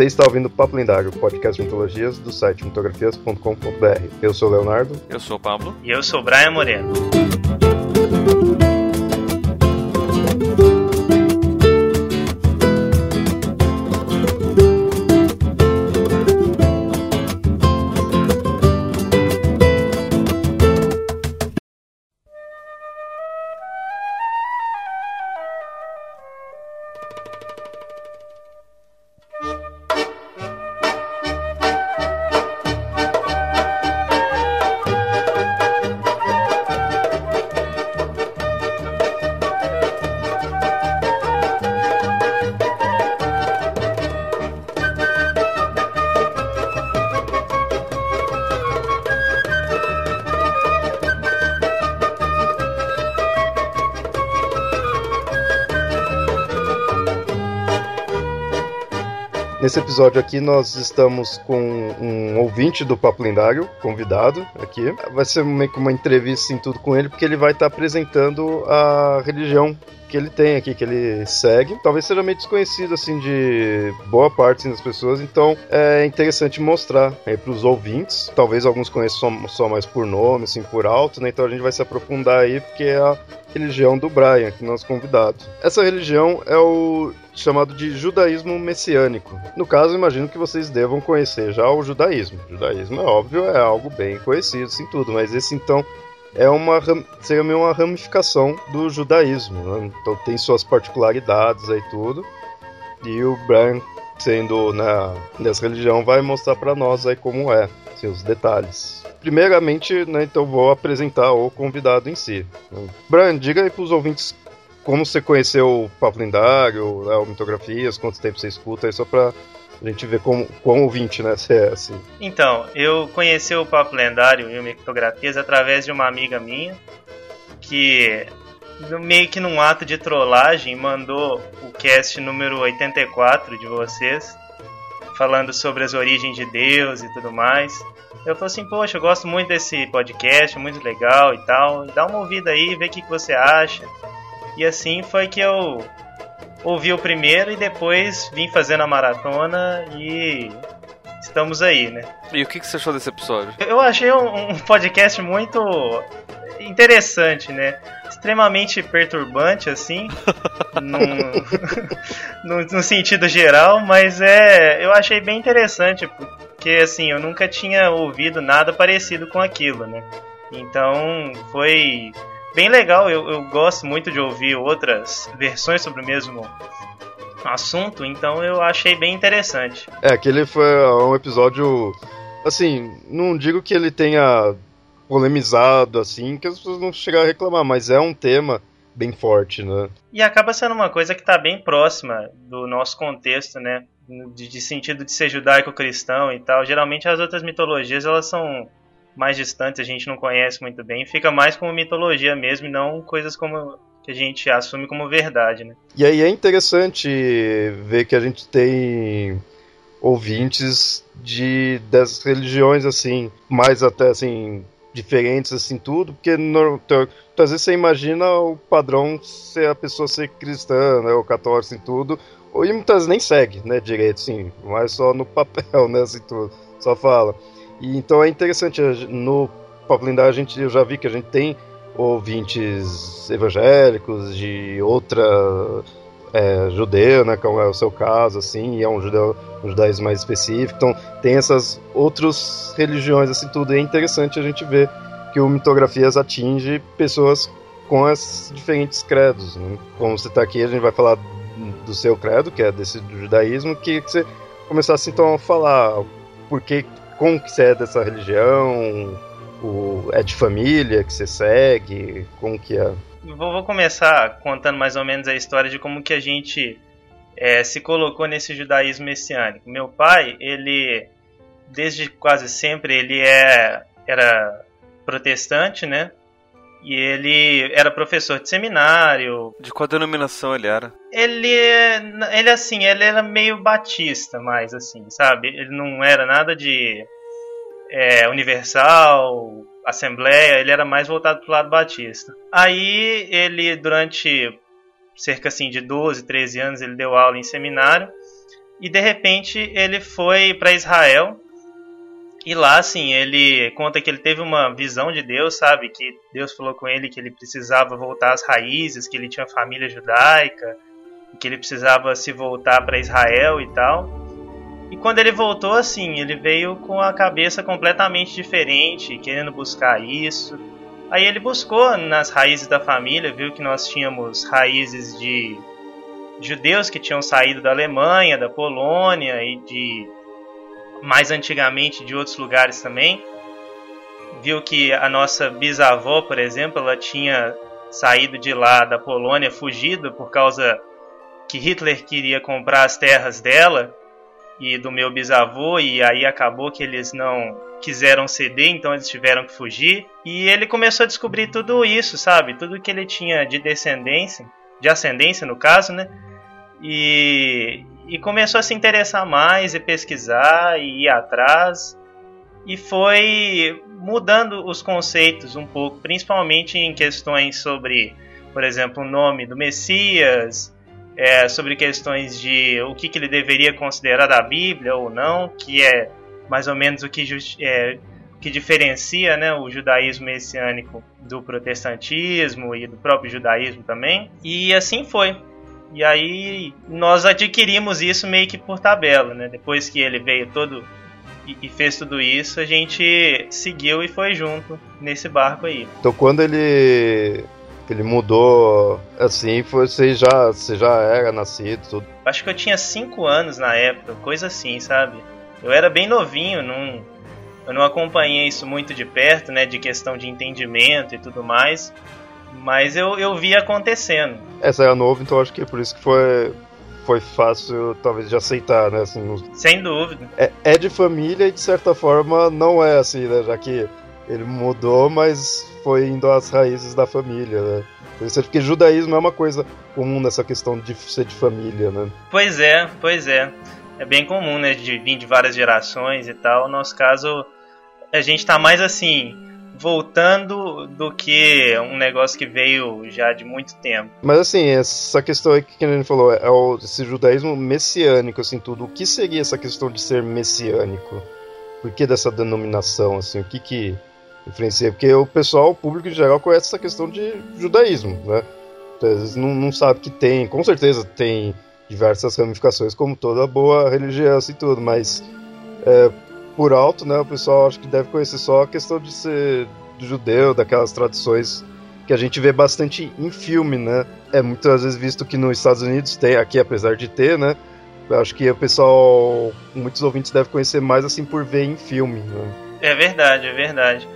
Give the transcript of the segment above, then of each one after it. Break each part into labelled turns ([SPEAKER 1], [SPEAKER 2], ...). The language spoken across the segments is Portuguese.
[SPEAKER 1] Você está ouvindo Papo Lendário, podcast de mitologias do site mitografias.com.br. Eu sou o Leonardo.
[SPEAKER 2] Eu sou o Pablo.
[SPEAKER 3] E eu sou o Brian Moreno.
[SPEAKER 1] Nesse episódio aqui nós estamos com um ouvinte do Papo Lendário, convidado aqui. Vai ser meio que uma entrevista em tudo com ele, porque ele vai estar apresentando a religião que ele tem aqui, que ele segue. Talvez seja meio desconhecido, assim, de boa parte das pessoas, então é interessante mostrar aí para os ouvintes. Talvez alguns conheçam só, mais por nome, assim, por alto, né? Então a gente vai se aprofundar aí, porque é a religião do Brian, que nosso convidado. Essa religião é o chamado de judaísmo messiânico. No caso, imagino que vocês devam conhecer já o judaísmo. O judaísmo é óbvio, é algo bem conhecido, assim tudo, mas esse então é uma seria meio uma ramificação do judaísmo, né? então tem suas particularidades aí tudo. E o Brian, sendo na dessa religião, vai mostrar para nós aí como é, assim, os detalhes. Primeiramente, né, então vou apresentar o convidado em si. Brian, diga aí para os ouvintes como você conheceu o Papo Lendário, né, o Mitografias, quanto tempo você escuta, aí só para a gente ver como, quão ouvinte, né, você é, assim.
[SPEAKER 3] Então, eu conheci o Papo Lendário e o Mitografias através de uma amiga minha, que meio que num ato de trollagem mandou o cast número 84 de vocês, falando sobre as origens de Deus e tudo mais. Eu falei assim, poxa, eu gosto muito desse podcast, muito legal e tal. Dá uma ouvida aí, vê o que, que você acha. E assim foi que eu ouvi o primeiro e depois vim fazendo a maratona e estamos aí, né?
[SPEAKER 2] E o que, você achou desse episódio?
[SPEAKER 3] Eu achei um, um podcast muito interessante, né? Extremamente perturbante, assim, no, no, no, sentido geral, mas é, eu achei bem interessante, porque assim, eu nunca tinha ouvido nada parecido com aquilo, né? Então foi bem legal. Eu, eu gosto muito de ouvir outras versões sobre o mesmo assunto, então eu achei bem interessante.
[SPEAKER 1] É, aquele foi um episódio. Assim, não digo que ele tenha polemizado, assim, que as pessoas não chegaram a reclamar, mas é um tema bem forte, né?
[SPEAKER 3] E acaba sendo uma coisa que está bem próxima do nosso contexto, né? De, de sentido de ser judaico-cristão e tal. Geralmente as outras mitologias elas são mais distantes, a gente não conhece muito bem, fica mais como mitologia mesmo e não coisas como que a gente assume como verdade, né?
[SPEAKER 1] E aí é interessante ver que a gente tem ouvintes de das religiões assim, mais até assim diferentes assim tudo, porque no, às vezes você imagina o padrão ser a pessoa ser cristã, né, ou católica assim tudo, ou e muitas nem segue, né, direito, sim, mas só no papel, né, assim tudo, só fala. E, então é interessante, no Papo Lindar a gente, eu já vi que a gente tem ouvintes evangélicos de outra é, judeu, né, como é o seu caso, assim, e é um, judeu, um judaísmo mais específico, então tem essas outras religiões, assim, tudo, e é interessante a gente ver que o Mitografias atinge pessoas com as diferentes credos, né? como você está aqui, a gente vai falar do seu credo, que é desse judaísmo, que, que você começasse então a falar por que como que você é dessa religião, o, é de família que você segue, como que é?
[SPEAKER 3] Vou, vou começar contando mais ou menos a história de como que a gente é, se colocou nesse judaísmo messiânico. Meu pai, ele, desde quase sempre, ele é, era protestante, né? E ele era professor de seminário.
[SPEAKER 2] De qual denominação ele era?
[SPEAKER 3] Ele, ele assim, ele era meio batista, mais assim, sabe? Ele não era nada de é, universal, assembleia, ele era mais voltado pro lado batista. Aí ele, durante cerca assim de 12, 13 anos, ele deu aula em seminário. e de repente ele foi para Israel e lá, assim, ele conta que ele teve uma visão de Deus, sabe? Que Deus falou com ele que ele precisava voltar às raízes, que ele tinha família judaica, que ele precisava se voltar para Israel e tal. E quando ele voltou, assim, ele veio com a cabeça completamente diferente, querendo buscar isso. Aí ele buscou nas raízes da família, viu que nós tínhamos raízes de judeus que tinham saído da Alemanha, da Polônia e de mais antigamente de outros lugares também. Viu que a nossa bisavó, por exemplo, ela tinha saído de lá da Polônia, fugido por causa que Hitler queria comprar as terras dela e do meu bisavô, e aí acabou que eles não quiseram ceder, então eles tiveram que fugir. E ele começou a descobrir tudo isso, sabe? Tudo que ele tinha de descendência, de ascendência no caso, né? E, e começou a se interessar mais e pesquisar e ir atrás. E foi mudando os conceitos um pouco, principalmente em questões sobre, por exemplo, o nome do Messias, é, sobre questões de o que, que, ele deveria considerar da Bíblia ou não, que é mais ou menos o que, é, que diferencia né, o judaísmo messiânico do protestantismo e do próprio judaísmo também. E assim foi. E aí nós adquirimos isso meio que por tabela, né? Depois que ele veio todo e fez tudo isso, a gente seguiu e foi junto nesse barco aí.
[SPEAKER 1] Então quando ele ele mudou assim, foi, você já você já era nascido, tudo.
[SPEAKER 3] Acho que eu tinha 5 anos na época, coisa assim, sabe? Eu era bem novinho, não eu não acompanhei isso muito de perto, né, de questão de entendimento e tudo mais. Mas eu, eu vi acontecendo.
[SPEAKER 1] Essa era novo, então acho que é por isso que foi, foi fácil, talvez, de aceitar, né? Assim,
[SPEAKER 3] Sem dúvida.
[SPEAKER 1] É, é de família e, de certa forma, não é assim, né? Já que ele mudou, mas foi indo às raízes da família, né? Porque judaísmo é uma coisa comum nessa questão de ser de família, né?
[SPEAKER 3] Pois é, pois é. É bem comum, né? De vir de várias gerações e tal. No nosso caso, a gente tá mais assim voltando do que um negócio que veio já de muito tempo.
[SPEAKER 1] Mas assim, essa questão aí que gente falou, é o, esse judaísmo messiânico, assim, tudo. O que seria essa questão de ser messiânico? Por que dessa denominação, assim? O que que influencia? Porque o pessoal, o público em geral, conhece essa questão de judaísmo, né? Então, eles não, não sabe que tem, com certeza tem diversas ramificações, como toda boa religião e assim, tudo, mas é, por alto, né? O pessoal acho que deve conhecer só a questão de ser judeu, daquelas tradições que a gente vê bastante em filme, né? É muitas vezes visto que nos Estados Unidos tem, aqui apesar de ter, né? Acho que o pessoal, muitos ouvintes devem conhecer mais assim por ver em filme. Né?
[SPEAKER 3] É verdade, é verdade.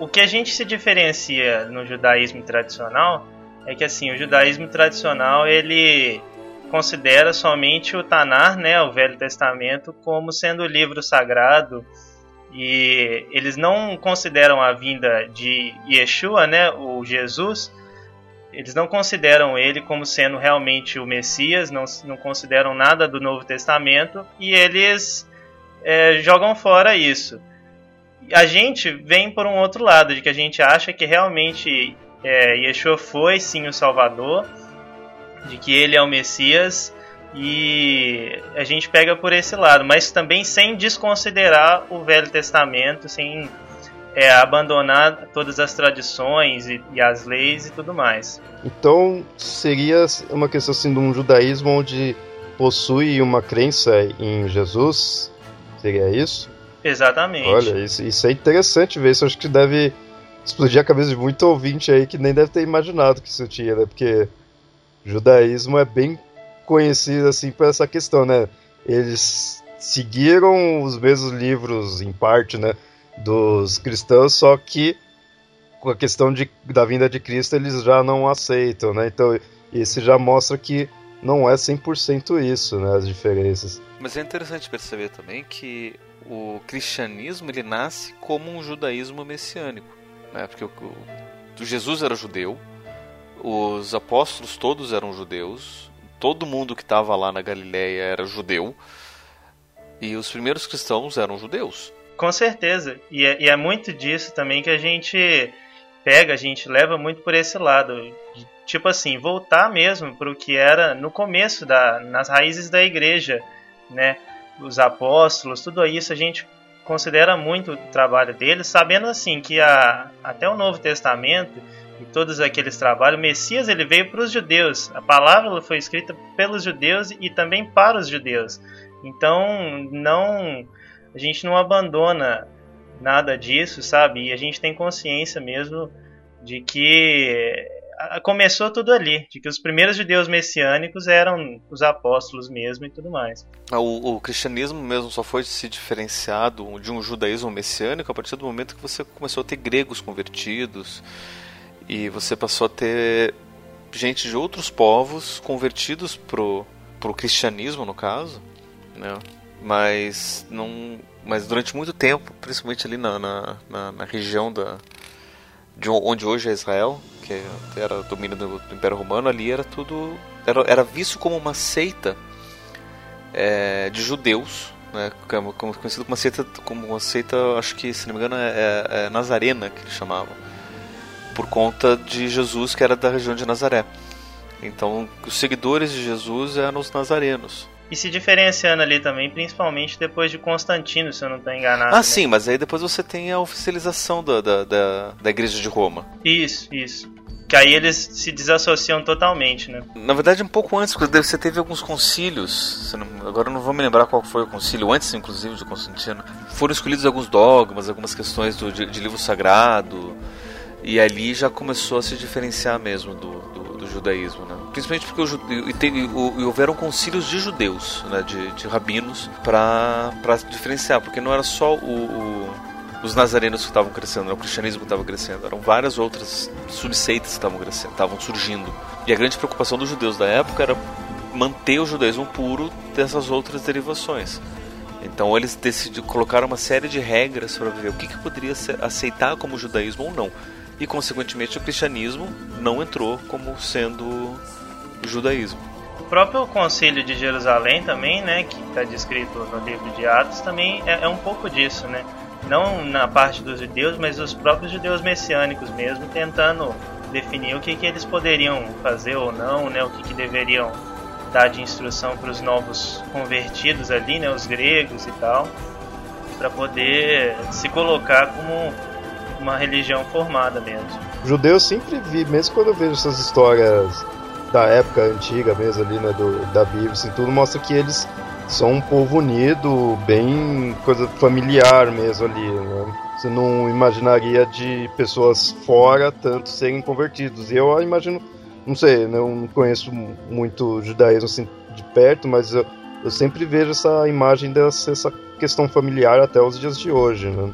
[SPEAKER 3] O que a gente se diferencia no judaísmo tradicional é que assim, o judaísmo tradicional ele considera somente o Tanar, né, o Velho Testamento, como sendo o livro sagrado. E eles não consideram a vinda de Yeshua, né, o Jesus, eles não consideram ele como sendo realmente o Messias, não, não consideram nada do Novo Testamento. E eles é, jogam fora isso. A gente vem por um outro lado, de que a gente acha que realmente é, Yeshua foi sim o Salvador de que ele é o Messias e a gente pega por esse lado, mas também sem desconsiderar o Velho Testamento, sem é, abandonar todas as tradições e, e, as leis e tudo mais.
[SPEAKER 1] Então seria uma questão assim de um judaísmo onde possui uma crença em Jesus? Seria isso?
[SPEAKER 3] Exatamente.
[SPEAKER 1] Olha, isso, isso é interessante ver. Isso acho que deve explodir a cabeça de muito ouvinte aí que nem deve ter imaginado que isso tinha, né? Porque judaísmo é bem conhecido assim por essa questão, né? Eles seguiram os mesmos livros em parte, né, dos cristãos, só que com a questão de, da vinda de Cristo eles já não aceitam, né? Então, isso já mostra que não é 100% isso, né, as diferenças.
[SPEAKER 2] Mas é interessante perceber também que o cristianismo ele nasce como um judaísmo messiânico, né? Porque o, o Jesus era judeu, os apóstolos todos eram judeus, todo mundo que estava lá na Galiléia era judeu, e os primeiros cristãos eram judeus.
[SPEAKER 3] Com certeza, e é, e é muito disso também que a gente pega, a gente leva muito por esse lado, tipo assim, voltar mesmo para o que era no começo da, nas raízes da igreja, né, os apóstolos, tudo isso a gente considera muito o trabalho deles, sabendo assim que a, até o Novo Testamento e todos aqueles trabalhos, o Messias ele veio para os judeus. A palavra foi escrita pelos judeus e também para os judeus. Então, não a gente não abandona nada disso, sabe? E a gente tem consciência mesmo de que começou tudo ali, de que os primeiros judeus messiânicos eram os apóstolos mesmo e tudo mais.
[SPEAKER 2] Ah, o, o, cristianismo mesmo só foi se diferenciado de um judaísmo messiânico a partir do momento que você começou a ter gregos convertidos e você passou a ter gente de outros povos convertidos pro, pro cristianismo no caso, né? Mas não, mas durante muito tempo, principalmente ali na, na, na, na região da de onde hoje é Israel, que era domínio do, do Império Romano, ali era tudo era, era visto como uma seita é, de judeus, né, como, conhecido como uma seita, como uma seita, acho que se não me engano é, é, é Nazarena que eles chamavam, por conta de Jesus que era da região de Nazaré. Então, os seguidores de Jesus eram os nazarenos
[SPEAKER 3] e se diferenciando ali também, principalmente depois de Constantino, se eu não estou enganado.
[SPEAKER 2] Ah,
[SPEAKER 3] né?
[SPEAKER 2] sim, mas aí depois você tem a oficialização da, da, da, da Igreja de Roma.
[SPEAKER 3] Isso, isso. Que aí eles se desassociam totalmente, né?
[SPEAKER 2] Na verdade, um pouco antes, porque você teve alguns concílios, não, agora eu não vou me lembrar qual foi o concílio, antes inclusive de Constantino. Foram escolhidos alguns dogmas, algumas questões do, de, de livro sagrado, e ali já começou a se diferenciar mesmo do, do, do judaísmo, né? Principalmente porque o, e, te, e, houveram concílios de judeus, né? de, de rabinos, para diferenciar, porque não era só o, o, os nazarenos que estavam crescendo, o cristianismo que estava crescendo, eram várias outras subseitas que estavam crescendo, estavam surgindo. E a grande preocupação dos judeus da época era manter o judaísmo puro dessas outras derivações. Então eles decidiram colocar uma série de regras para ver o que, que poderia aceitar como judaísmo ou não e consequentemente o cristianismo não entrou como sendo judaísmo.
[SPEAKER 3] O próprio Concílio de Jerusalém também, né, que está descrito no livro de Atos, também é, é, um pouco disso, né? Não na parte dos judeus, mas os próprios judeus messiânicos mesmo, tentando definir o que, que eles poderiam fazer ou não, né, o que, que deveriam dar de instrução para os novos convertidos ali, né, os gregos e tal, para poder se colocar como uma religião formada mesmo.
[SPEAKER 1] Judeu eu sempre vi, mesmo quando eu vejo essas histórias da época antiga mesmo ali, né, do, da Bíblia, assim, tudo mostra que eles são um povo unido, bem coisa familiar mesmo ali, né? Você não imaginaria de pessoas fora tanto serem convertidos. E eu imagino, não sei, né, eu não conheço muito judaísmo assim de perto, mas eu, eu sempre vejo essa imagem dessa questão familiar até os dias de hoje, né?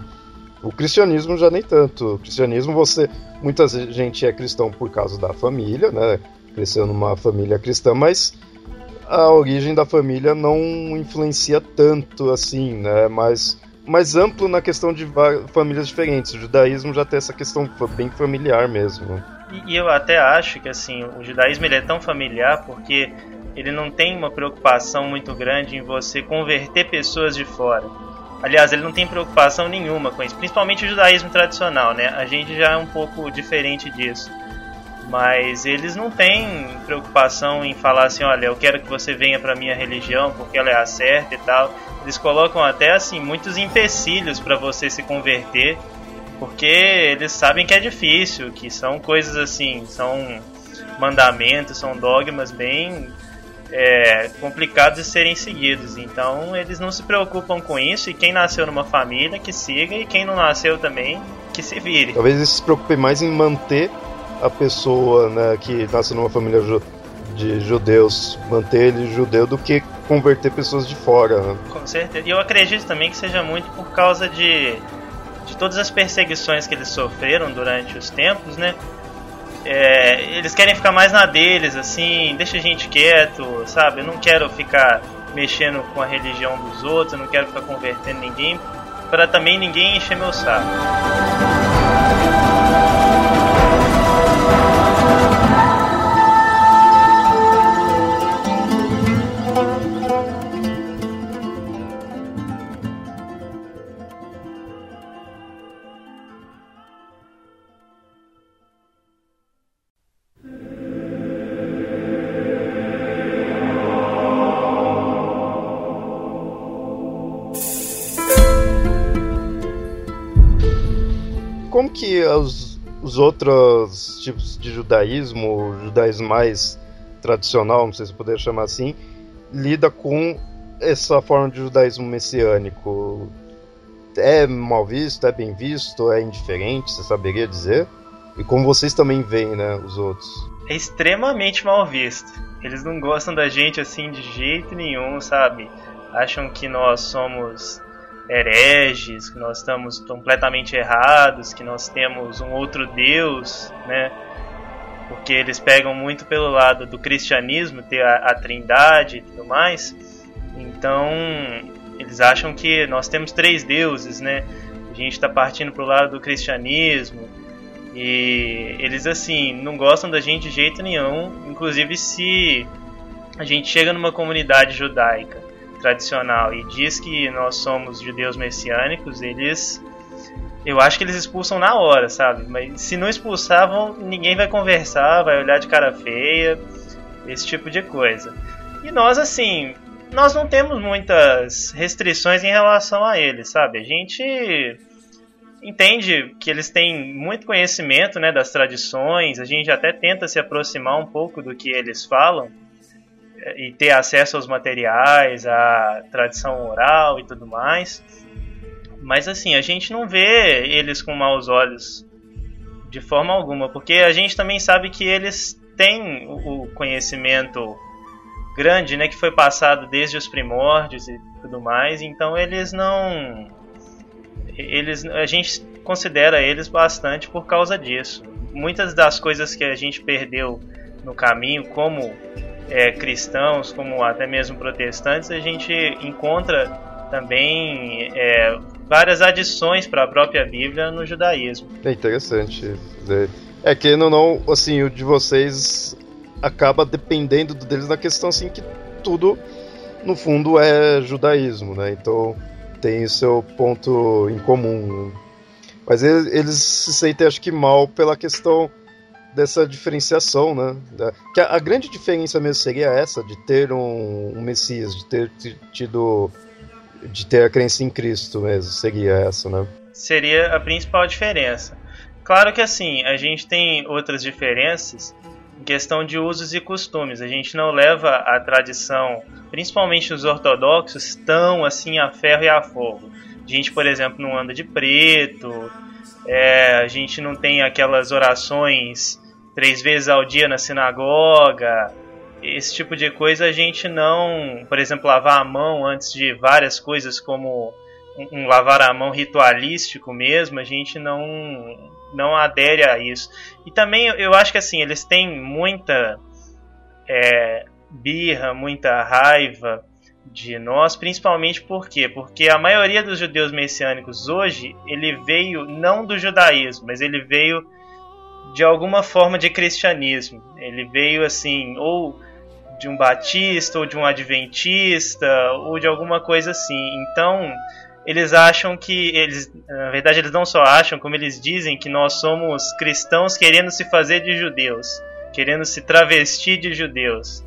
[SPEAKER 1] O cristianismo já nem tanto. O cristianismo, você. Muita gente é cristão por causa da família, né? Cresceu numa família cristã, mas a origem da família não influencia tanto assim, né? Mais, mais amplo na questão de famílias diferentes. O judaísmo já tem essa questão bem familiar mesmo.
[SPEAKER 3] E, e eu até acho que assim, o judaísmo ele é tão familiar porque ele não tem uma preocupação muito grande em você converter pessoas de fora. Aliás, ele não tem preocupação nenhuma com isso, principalmente o judaísmo tradicional, né? A gente já é um pouco diferente disso. Mas eles não têm preocupação em falar assim, olha, eu quero que você venha para minha religião porque ela é a certa e tal. Eles colocam até assim muitos empecilhos para você se converter, porque eles sabem que é difícil, que são coisas assim, são mandamentos, são dogmas bem é, complicados de serem seguidos. Então eles não se preocupam com isso e quem nasceu numa família que siga e quem não nasceu também que se vire.
[SPEAKER 1] Talvez eles se preocupem mais em manter a pessoa né, que nasceu numa família ju de judeus, manter ele judeu do que converter pessoas de fora. Né?
[SPEAKER 3] Com certeza. E eu acredito também que seja muito por causa de, de todas as perseguições que eles sofreram durante os tempos, né? É, eles querem ficar mais na deles, assim, deixa a gente quieto, sabe? Eu não quero ficar mexendo com a religião dos outros, eu não quero ficar convertendo ninguém, para também ninguém encher meu saco.
[SPEAKER 1] Os, os outros tipos de judaísmo, o judaísmo mais tradicional, não sei se poderia chamar assim, lida com essa forma de judaísmo messiânico? É mal visto, é bem visto, é indiferente, você saberia dizer? E como vocês também veem, né, os outros?
[SPEAKER 3] É extremamente mal visto. Eles não gostam da gente assim de jeito nenhum, sabe? Acham que nós somos hereges, que nós estamos completamente errados, que nós temos um outro Deus, né? Porque eles pegam muito pelo lado do cristianismo, ter a, a trindade e tudo mais. Então, eles acham que nós temos três deuses, né? A gente está partindo para o lado do cristianismo. E eles, assim, não gostam da gente de jeito nenhum. Inclusive, se a gente chega numa comunidade judaica tradicional e diz que nós somos judeus messiânicos, eles. Eu acho que eles expulsam na hora, sabe? Mas se não expulsavam, ninguém vai conversar, vai olhar de cara feia, esse tipo de coisa. E nós, assim, nós não temos muitas restrições em relação a eles, sabe? A gente entende que eles têm muito conhecimento né, das tradições, a gente até tenta se aproximar um pouco do que eles falam e ter acesso aos materiais, à tradição oral e tudo mais. Mas assim, a gente não vê eles com maus olhos de forma alguma, porque a gente também sabe que eles têm o conhecimento grande, né, que foi passado desde os primórdios e tudo mais, então eles não eles a gente considera eles bastante por causa disso. Muitas das coisas que a gente perdeu no caminho, como é, cristãos, como até mesmo protestantes, a gente encontra também é, várias adições para a própria Bíblia no judaísmo.
[SPEAKER 1] É interessante. É que não, não, assim, o de vocês acaba dependendo deles na questão assim que tudo no fundo é judaísmo, né? Então tem o seu ponto em comum. Mas eles, eles se sentem acho que mal pela questão dessa diferenciação, né? Que a, a, grande diferença mesmo seria essa, de ter um, um, Messias, de ter tido. de ter a crença em Cristo mesmo, seria essa, né?
[SPEAKER 3] Seria a principal diferença. Claro que assim, a gente tem outras diferenças em questão de usos e costumes. A gente não leva a tradição, principalmente os ortodoxos, tão assim a ferro e a fogo. A gente, por exemplo, não anda de preto, é, a gente não tem aquelas orações três vezes ao dia na sinagoga, esse tipo de coisa a gente não, por exemplo, lavar a mão antes de várias coisas como um, um lavar a mão ritualístico mesmo, a gente não não adere a isso. E também eu acho que assim, eles têm muita é, birra, muita raiva de nós, principalmente por quê? Porque a maioria dos judeus messiânicos hoje, ele veio não do judaísmo, mas ele veio de alguma forma de cristianismo. Ele veio assim, ou de um batista, ou de um adventista, ou de alguma coisa assim. Então, eles acham que eles, na verdade, eles não só acham, como eles dizem que nós somos cristãos querendo se fazer de judeus, querendo se travestir de judeus.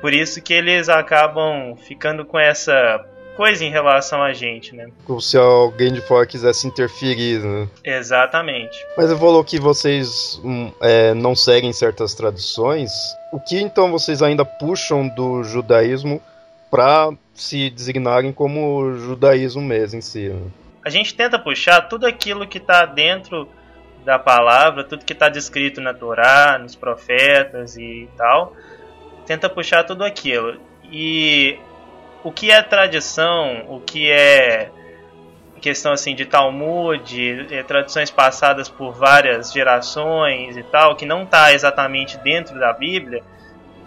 [SPEAKER 3] Por isso que eles acabam ficando com essa coisa em relação a gente, né?
[SPEAKER 1] Como se alguém de fora quisesse interferir, né?
[SPEAKER 3] Exatamente.
[SPEAKER 1] Mas você falou que vocês hum, é, não seguem certas tradições. O que então vocês ainda puxam do judaísmo para se designarem como judaísmo mesmo em si? Né?
[SPEAKER 3] A gente tenta puxar tudo aquilo que está dentro da palavra, tudo que está descrito na Torá, nos profetas e tal, tenta puxar tudo aquilo. E o que é tradição, o que é questão assim de Talmud, é, tradições passadas por várias gerações e tal, que não está exatamente dentro da Bíblia,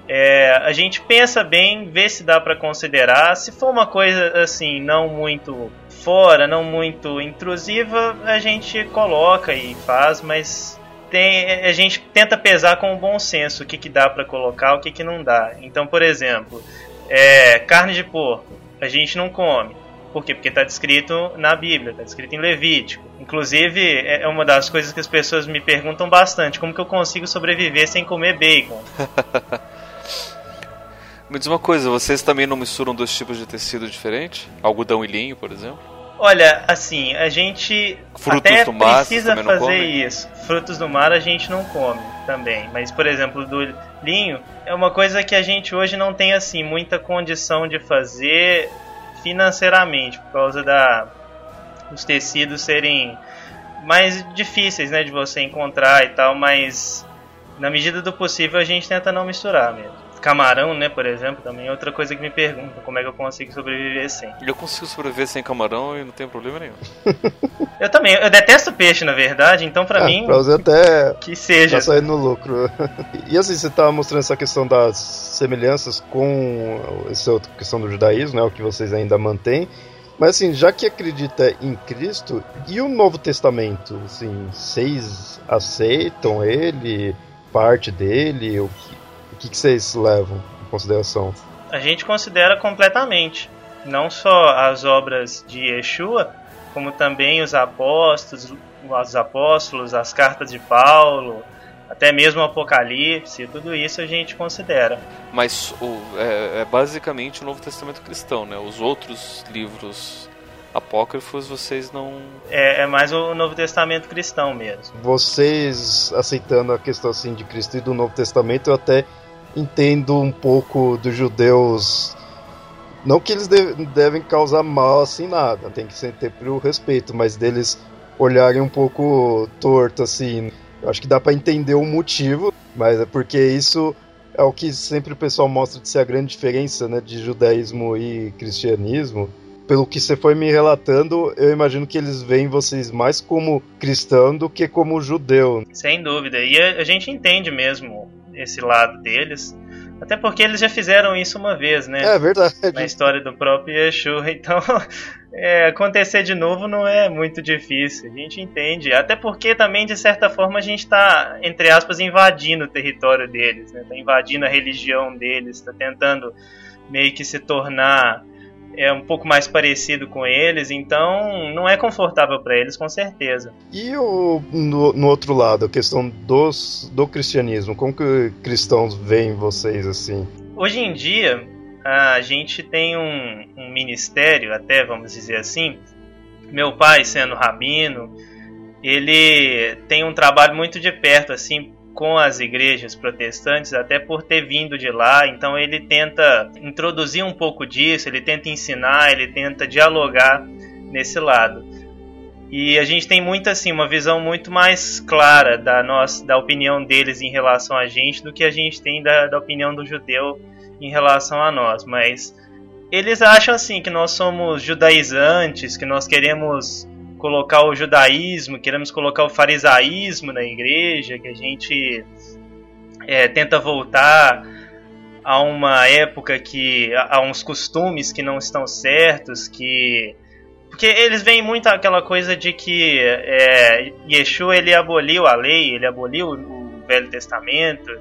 [SPEAKER 3] é, a gente pensa bem, vê se dá para considerar. Se for uma coisa assim, não muito fora, não muito intrusiva, a gente coloca e faz, mas tem, a gente tenta pesar com o bom senso o que, que dá para colocar, o que, que não dá. Então, por exemplo, é, carne de porco, a gente não come. Por quê? Porque está descrito na Bíblia, está descrito em Levítico. Inclusive, é, é uma das coisas que as pessoas me perguntam bastante: como que eu consigo sobreviver sem comer bacon?
[SPEAKER 2] me diz uma coisa, vocês também não misturam dois tipos de tecido diferente? Algodão e linho, por exemplo?
[SPEAKER 3] Olha, assim, a gente
[SPEAKER 2] Frutos
[SPEAKER 3] até
[SPEAKER 2] mar,
[SPEAKER 3] precisa fazer isso. Frutos do mar a gente não come também. Mas, por exemplo, do linho é uma coisa que a gente hoje não tem assim muita condição de fazer financeiramente, por causa da os tecidos serem mais difíceis, né, de você encontrar e tal, mas na medida do possível a gente tenta não misturar mesmo. Camarão, né, por exemplo, também é outra coisa que me perguntam, como é que eu consigo sobreviver sem.
[SPEAKER 2] Eu consigo sobreviver sem camarão e não tem problema nenhum.
[SPEAKER 3] Eu também, eu detesto peixe, na verdade, então pra
[SPEAKER 1] Ah,
[SPEAKER 3] mim,
[SPEAKER 1] pra você até
[SPEAKER 3] que seja.
[SPEAKER 1] tá saindo no lucro. E assim, você tava mostrando essa questão das semelhanças com essa outra questão do judaísmo, né? O que vocês ainda mantêm. Mas assim, já que acredita em Cristo, e o Novo Testamento? Assim, vocês aceitam ele? Parte dele? O que, o que que vocês levam em consideração?
[SPEAKER 3] A gente considera completamente, não só as obras de Yeshua, como também os apóstolos, os apóstolos, as cartas de Paulo, até mesmo o Apocalipse, tudo isso a gente considera.
[SPEAKER 2] Mas o, é, é basicamente o Novo Testamento cristão, né? Os outros livros apócrifos vocês não.
[SPEAKER 3] É, é mais o Novo Testamento cristão mesmo.
[SPEAKER 1] Vocês aceitando a questão assim de Cristo e do Novo Testamento, eu até entendo um pouco dos judeus. Não que eles de- devem causar mal assim nada, tem que ser ter o respeito, mas deles olharem um pouco torto assim. Eu acho que dá pra entender o motivo, mas é porque isso é o que sempre o pessoal mostra de ser a grande diferença, né, de judaísmo e cristianismo. Pelo que você foi me relatando, eu imagino que eles veem vocês mais como cristão do que como judeu.
[SPEAKER 3] Sem dúvida. E a, a gente entende mesmo esse lado deles. Até porque eles já fizeram isso uma vez, né?
[SPEAKER 1] É verdade.
[SPEAKER 3] Na história do próprio Yeshua. Então, é, acontecer de novo não é muito difícil. A gente entende. Até porque também, de certa forma, a gente está, entre aspas, invadindo o território deles. Né? Tá invadindo a religião deles. Está tentando meio que se tornar é um pouco mais parecido com eles, então não é confortável para eles, com certeza.
[SPEAKER 1] E o, no, no outro lado, a questão dos, do cristianismo, como que cristãos veem vocês assim?
[SPEAKER 3] Hoje em dia, a gente tem um, um ministério, até vamos dizer assim. Meu pai, sendo rabino, ele tem um trabalho muito de perto, assim, com as igrejas protestantes, até por ter vindo de lá. Então ele tenta introduzir um pouco disso, ele tenta ensinar, ele tenta dialogar nesse lado. E a gente tem muito assim uma visão muito mais clara da nossa da opinião deles em relação a gente do que a gente tem da, da opinião do judeu em relação a nós, mas eles acham assim que nós somos judaizantes, que nós queremos colocar o judaísmo, queremos colocar o farisaísmo na igreja, que a gente é, tenta voltar a uma época que a uns costumes que não estão certos, que porque eles veem muito aquela coisa de que é, Yeshua ele aboliu a lei, ele aboliu o Velho Testamento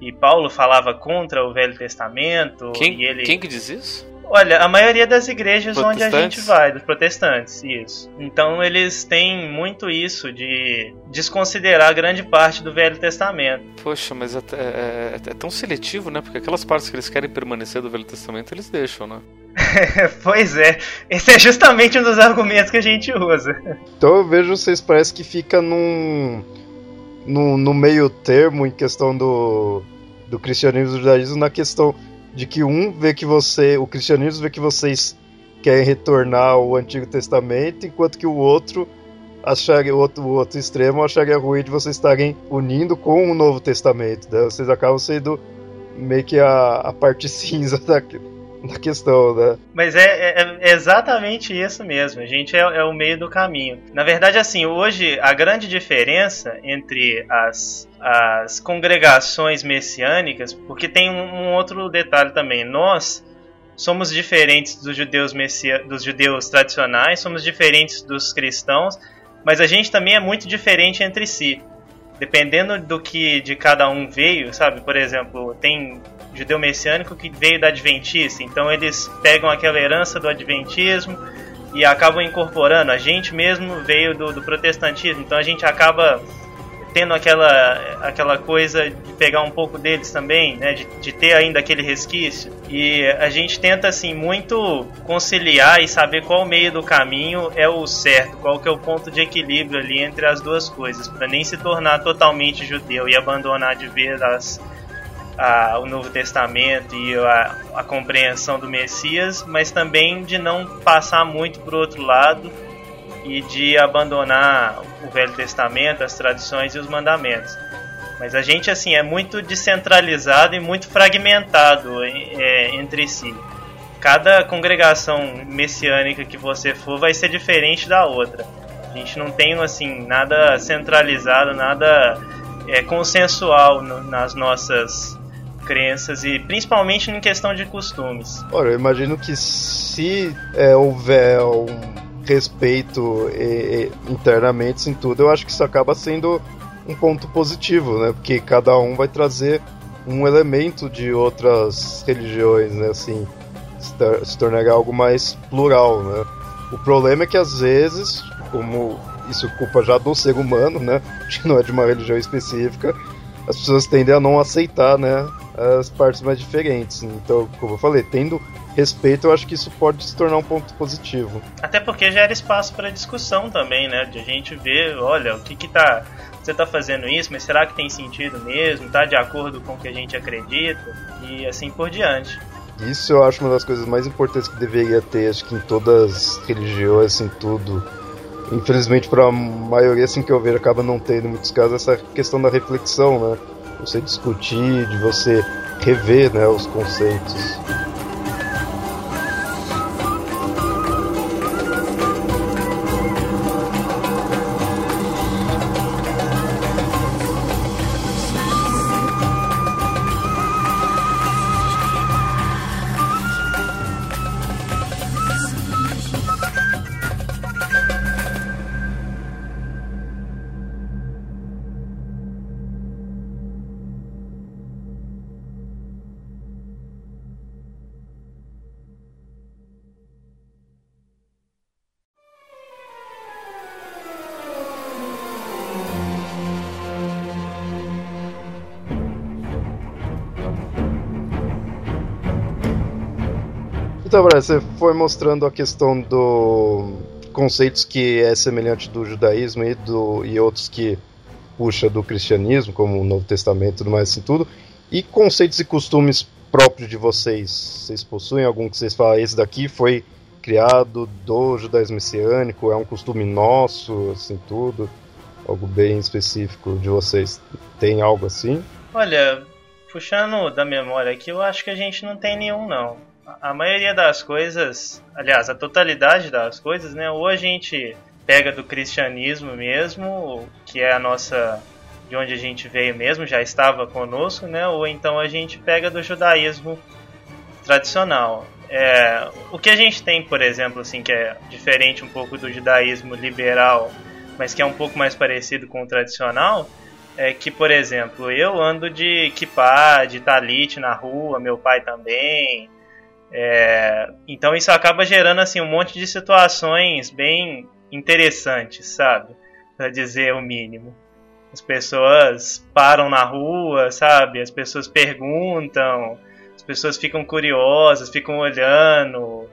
[SPEAKER 3] e Paulo falava contra o Velho Testamento.
[SPEAKER 2] Quem,
[SPEAKER 3] ele...
[SPEAKER 2] quem que diz isso?
[SPEAKER 3] Olha, a maioria das igrejas onde a gente vai, dos protestantes, isso. Então eles têm muito isso de desconsiderar grande parte do Velho Testamento.
[SPEAKER 2] Poxa, mas é, é- é- é tão seletivo, né? Porque aquelas partes que eles querem permanecer do Velho Testamento, eles deixam, né?
[SPEAKER 3] pois é, esse é justamente um dos argumentos que a gente usa.
[SPEAKER 1] Então eu vejo vocês parece que fica num, num no meio termo em questão do, do cristianismo e do judaísmo na questão de que um vê que você, o cristianismo vê que vocês querem retornar ao Antigo Testamento, enquanto que o outro acharia o outro, o outro extremo acharia ruim de vocês estarem unindo com o Novo Testamento. Né? Vocês acabam sendo meio que a, a parte cinza da, da questão, né?
[SPEAKER 3] Mas é, é- é exatamente isso mesmo. A gente é, é o meio do caminho. Na verdade, assim, hoje a grande diferença entre as, as congregações messiânicas, porque tem um, um outro detalhe também. Nós somos diferentes dos judeus, messia, dos judeus tradicionais, somos diferentes dos cristãos, mas a gente também é muito diferente entre si. Dependendo do que de cada um veio, sabe? Por exemplo, tem judeu messiânico que veio da Adventista, então eles pegam aquela herança do Adventismo e acabam incorporando. A gente mesmo veio do, do protestantismo, então a gente acaba tendo aquela, aquela coisa de pegar um pouco deles também, né? De, de ter ainda aquele resquício. E a gente tenta, assim, muito conciliar e saber qual meio do caminho é o certo, qual que é o ponto de equilíbrio ali entre as duas coisas, para nem se tornar totalmente judeu e abandonar de ver as, a, o Novo Testamento e a, a compreensão do Messias, mas também de não passar muito para o outro lado e de abandonar o Velho Testamento, as tradições e os mandamentos. Mas a gente assim é muito descentralizado e muito fragmentado é, entre si. Cada congregação messiânica que você for vai ser diferente da outra. A gente não tem assim nada centralizado, nada é, consensual no, nas nossas crenças e principalmente em questão de costumes.
[SPEAKER 1] Olha, eu imagino que se é, houver um respeito e, e, internamente em tudo, eu acho que isso acaba sendo um ponto positivo, né? Porque cada um vai trazer um elemento de outras religiões, né? Assim, se tornar algo mais plural, né? O problema é que às vezes, como isso é culpa já do ser humano, né? Que não é de uma religião específica, as pessoas tendem a não aceitar, né? As partes mais diferentes. Então, como eu falei, tendo respeito, eu acho que isso pode se tornar um ponto positivo.
[SPEAKER 3] Até porque gera espaço para discussão também, né? De a gente ver, olha, o que que tá. Você tá fazendo isso, mas será que tem sentido mesmo? Tá de acordo com o que a gente acredita? E assim por diante.
[SPEAKER 1] Isso eu acho uma das coisas mais importantes que deveria ter, acho que em todas as religiões, em tudo. Infelizmente, para a maioria, assim que eu vejo, acaba não tendo, em muitos casos, essa questão da reflexão, né? Você discutir, de você rever né, os conceitos. Então, você foi mostrando a questão do conceitos que é semelhante do judaísmo e, do, e outros que puxa do cristianismo, como o Novo Testamento e tudo mais assim tudo. E conceitos e costumes próprios de vocês? Vocês possuem algum que vocês falam, esse daqui foi criado do judaísmo messiânico, é um costume nosso, assim tudo? Algo bem específico de vocês? Tem algo assim?
[SPEAKER 3] Olha, puxando da memória aqui, eu acho que a gente não tem nenhum não a maioria das coisas, aliás, a totalidade das coisas, né? Ou a gente pega do cristianismo mesmo, que é a nossa de onde a gente veio mesmo, já estava conosco, né? Ou então a gente pega do judaísmo tradicional. É, o que a gente tem, por exemplo, assim, que é diferente um pouco do judaísmo liberal, mas que é um pouco mais parecido com o tradicional, é que, por exemplo, eu ando de kippah, de talit na rua, meu pai também, é, então isso acaba gerando assim um monte de situações bem interessantes, sabe? Para dizer o mínimo. As pessoas param na rua, sabe? As pessoas perguntam, as pessoas ficam curiosas, ficam olhando.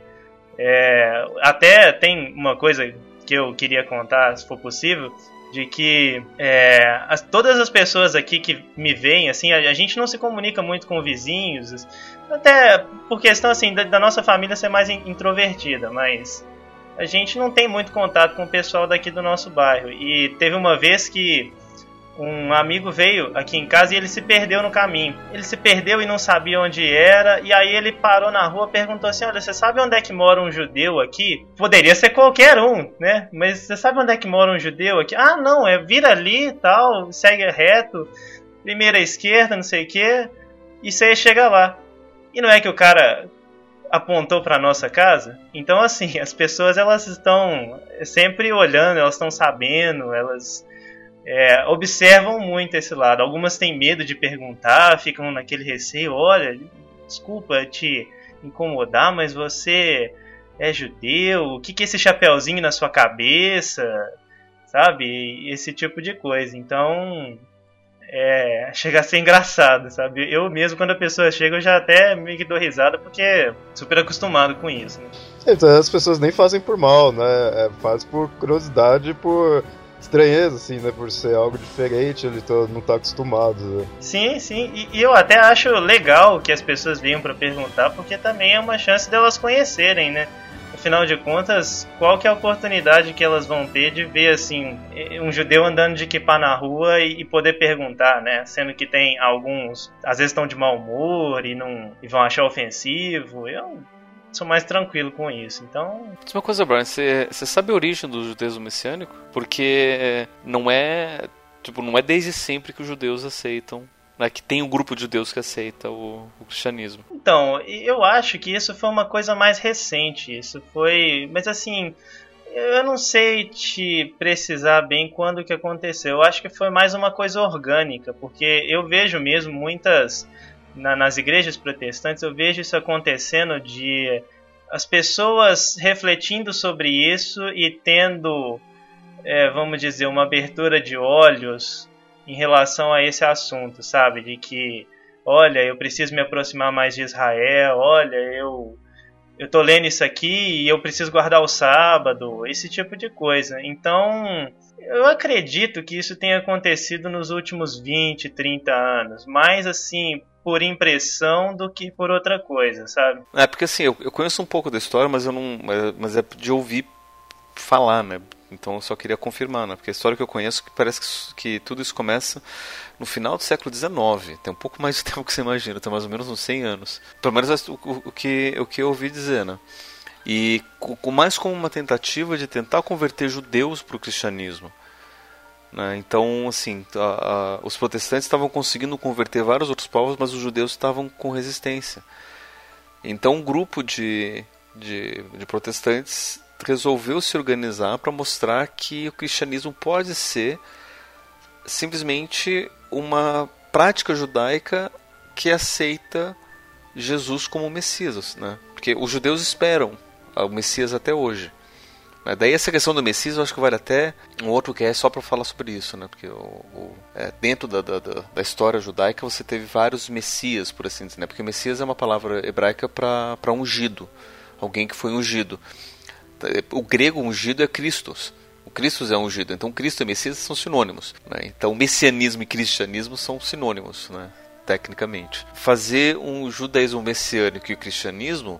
[SPEAKER 3] É, até tem uma coisa que eu queria contar, se for possível, de que é, as, todas as pessoas aqui que me veem, assim, a, a, gente não se comunica muito com vizinhos, até por questão assim da, da nossa família ser mais introvertida, mas a gente não tem muito contato com o pessoal daqui do nosso bairro. E teve uma vez que um amigo veio aqui em casa e ele se perdeu no caminho. Ele se perdeu e não sabia onde era, e aí ele parou na rua, perguntou assim: "Olha, você sabe onde é que mora um judeu aqui?" Poderia ser qualquer um, né? Mas você sabe onde é que mora um judeu aqui? Ah, não, é vira ali, tal, segue reto, primeira esquerda, não sei o quê, e você chega lá. E não é que o cara apontou para nossa casa? Então assim, as pessoas elas estão sempre olhando, elas estão sabendo, elas é, observam muito esse lado. Algumas têm medo de perguntar, ficam naquele receio: olha, desculpa te incomodar, mas você é judeu? O que, que é esse chapéuzinho na sua cabeça? sabe? Esse tipo de coisa. Então, é, chega a ser engraçado, sabe? Eu mesmo, quando a pessoa chega, eu já até meio que dou risada, porque super acostumado com isso. Né?
[SPEAKER 1] Então, as pessoas nem fazem por mal, né? É, faz por curiosidade, por estranheza, assim, né? Por ser algo diferente, ele tá, não tá acostumado. Né?
[SPEAKER 3] Sim, sim. E, e, eu até acho legal que as pessoas venham para perguntar, porque também é uma chance delas conhecerem, né? Afinal de contas, qual que é a oportunidade que elas vão ter de ver assim um judeu andando de kippah na rua e, e poder perguntar, né? Sendo que tem alguns, às vezes estão de mau humor e não e vão achar ofensivo. Eu sou mais tranquilo com isso. Então.
[SPEAKER 2] Uma coisa, Brian, você sabe a origem do judaísmo messiânico? Porque não é tipo não é desde sempre que os judeus aceitam né, que tem um grupo de judeus que aceita o, o, cristianismo.
[SPEAKER 3] Então, eu acho que isso foi uma coisa mais recente. Isso foi. Mas assim. Eu não sei te precisar bem quando que aconteceu. Eu acho que foi mais uma coisa orgânica, porque eu vejo mesmo muitas na, nas igrejas protestantes, eu vejo isso acontecendo de as pessoas refletindo sobre isso e tendo, é, vamos dizer, uma abertura de olhos em relação a esse assunto, sabe? De que, olha, eu preciso me aproximar mais de Israel, olha, eu eu tô lendo isso aqui e eu preciso guardar o sábado, esse tipo de coisa. Então, eu acredito que isso tenha acontecido nos últimos 20, 30 anos, mais assim, por impressão do que por outra coisa, sabe?
[SPEAKER 2] É, porque assim, eu, eu conheço um pouco da história, mas eu não. Mas é de ouvir falar, né? Então eu só queria confirmar, né? Porque a história que eu conheço que parece que, que tudo isso começa no final do século XIX. Tem um pouco mais de tempo que você imagina, tem mais ou menos uns 100 anos. Pelo menos o, o, o que, o que eu ouvi dizer, né? E com, mais como uma tentativa de tentar converter judeus para o cristianismo. Né? Então, assim, a, a, os protestantes estavam conseguindo converter vários outros povos, mas os judeus estavam com resistência. Então, um grupo de, de, de protestantes resolveu se organizar para mostrar que o cristianismo pode ser simplesmente uma prática judaica que aceita Jesus como Messias, né? Porque os judeus esperam o Messias até hoje. Né? Daí essa questão do Messias, eu acho que vale até um outro que é só para falar sobre isso, né? Porque o, o, é, dentro da, da, da, história judaica você teve vários Messias, por assim dizer, né? Porque Messias é uma palavra hebraica para ungido, alguém que foi ungido. O grego ungido é Christos. O Cristo é ungido. Então Cristo e Messias são sinônimos. Né? Então messianismo e cristianismo são sinônimos, né? tecnicamente. Fazer um judaísmo messiânico e o cristianismo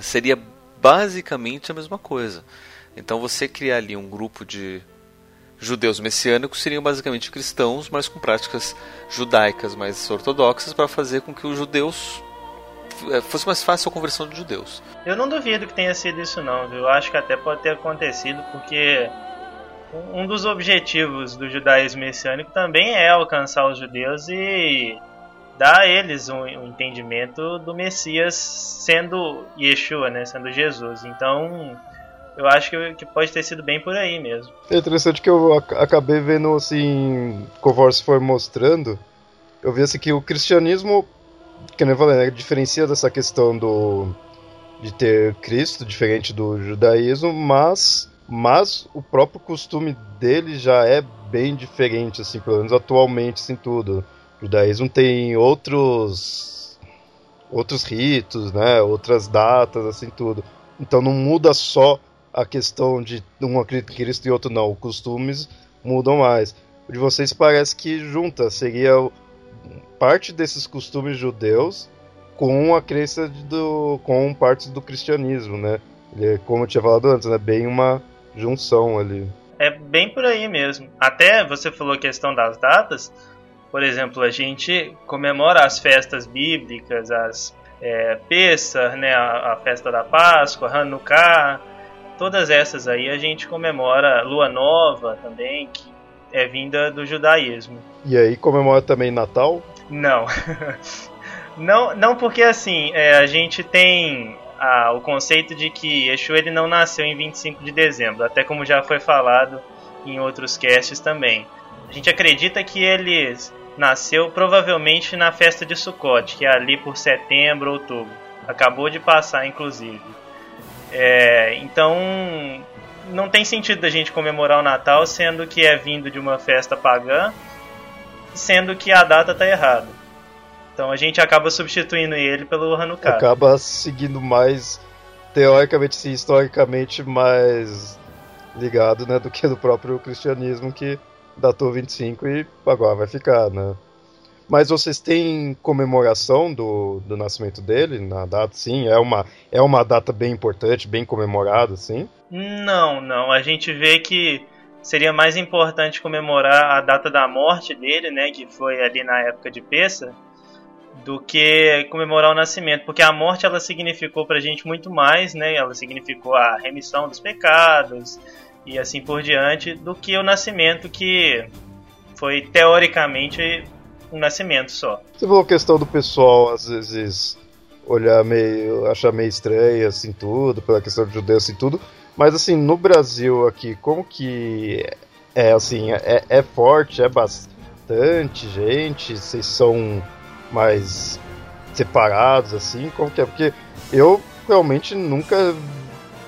[SPEAKER 2] seria basicamente a mesma coisa. Então você criar ali um grupo de judeus messiânicos seriam basicamente cristãos, mas com práticas judaicas mais ortodoxas para fazer com que os judeus fosse mais fácil a conversão de judeus.
[SPEAKER 3] Eu não duvido que tenha sido isso não, viu? Eu acho que até pode ter acontecido porque um dos objetivos do judaísmo messiânico também é alcançar os judeus e dar a eles um, um entendimento do Messias sendo Yeshua, né, sendo Jesus. Então, eu acho que, que pode ter sido bem por aí mesmo.
[SPEAKER 1] É interessante que eu acabei vendo assim, conforme foi mostrando, eu vi assim que o cristianismo que nem eu falei, né, diferencia dessa questão do de ter Cristo diferente do judaísmo, mas mas o próprio costume dele já é bem diferente assim, pelo menos atualmente assim tudo. O judaísmo tem outros outros ritos, né, outras datas assim tudo. Então não muda só a questão de um acredita em Cristo e outro não, os costumes mudam mais. O de vocês parece que junta, seria parte desses costumes judeus com a crença do com partes do cristianismo, né? Ele, como eu tinha falado antes, é né? bem uma junção ali.
[SPEAKER 3] É bem por aí mesmo. Até você falou a questão das datas. Por exemplo, a gente comemora as festas bíblicas, as é, Pessah, né, a, a, festa da Páscoa, Hanukkah, todas essas aí a gente comemora Lua Nova também, que é vinda do judaísmo.
[SPEAKER 1] E aí comemora também Natal?
[SPEAKER 3] Não. não, não porque assim, é, a gente tem o conceito de que Yeshua ele não nasceu em 25 de dezembro, até como já foi falado em outros casts também. A gente acredita que ele nasceu provavelmente na festa de Sukkot, que é ali por setembro, outubro. Acabou de passar, inclusive. É, então, não tem sentido da gente comemorar o Natal sendo que é vindo de uma festa pagã, sendo que a data tá errada. Então a gente acaba substituindo ele pelo Hanukkah.
[SPEAKER 1] Acaba seguindo mais, teoricamente, sim, historicamente, mais ligado né, do que do próprio cristianismo que datou 25 e agora vai ficar, né? Mas vocês têm comemoração do, do nascimento dele na data? Sim, é uma, é uma data bem importante, bem comemorada, sim?
[SPEAKER 3] Não, não. A gente vê que seria mais importante comemorar a data da morte dele, né, que foi ali na época de Pessa, do que comemorar o nascimento, porque a morte ela significou pra gente muito mais, né? Ela significou a remissão dos pecados e assim por diante, do que o nascimento que foi teoricamente um nascimento só.
[SPEAKER 1] Você falou a questão do pessoal, às vezes, olhar meio. achar meio estranho, assim, tudo, pela questão de judeus e assim, tudo. Mas, assim, no Brasil aqui, como que é, assim, é, é forte, é bastante gente? Vocês são mais separados, assim? Como que é? Porque eu realmente nunca.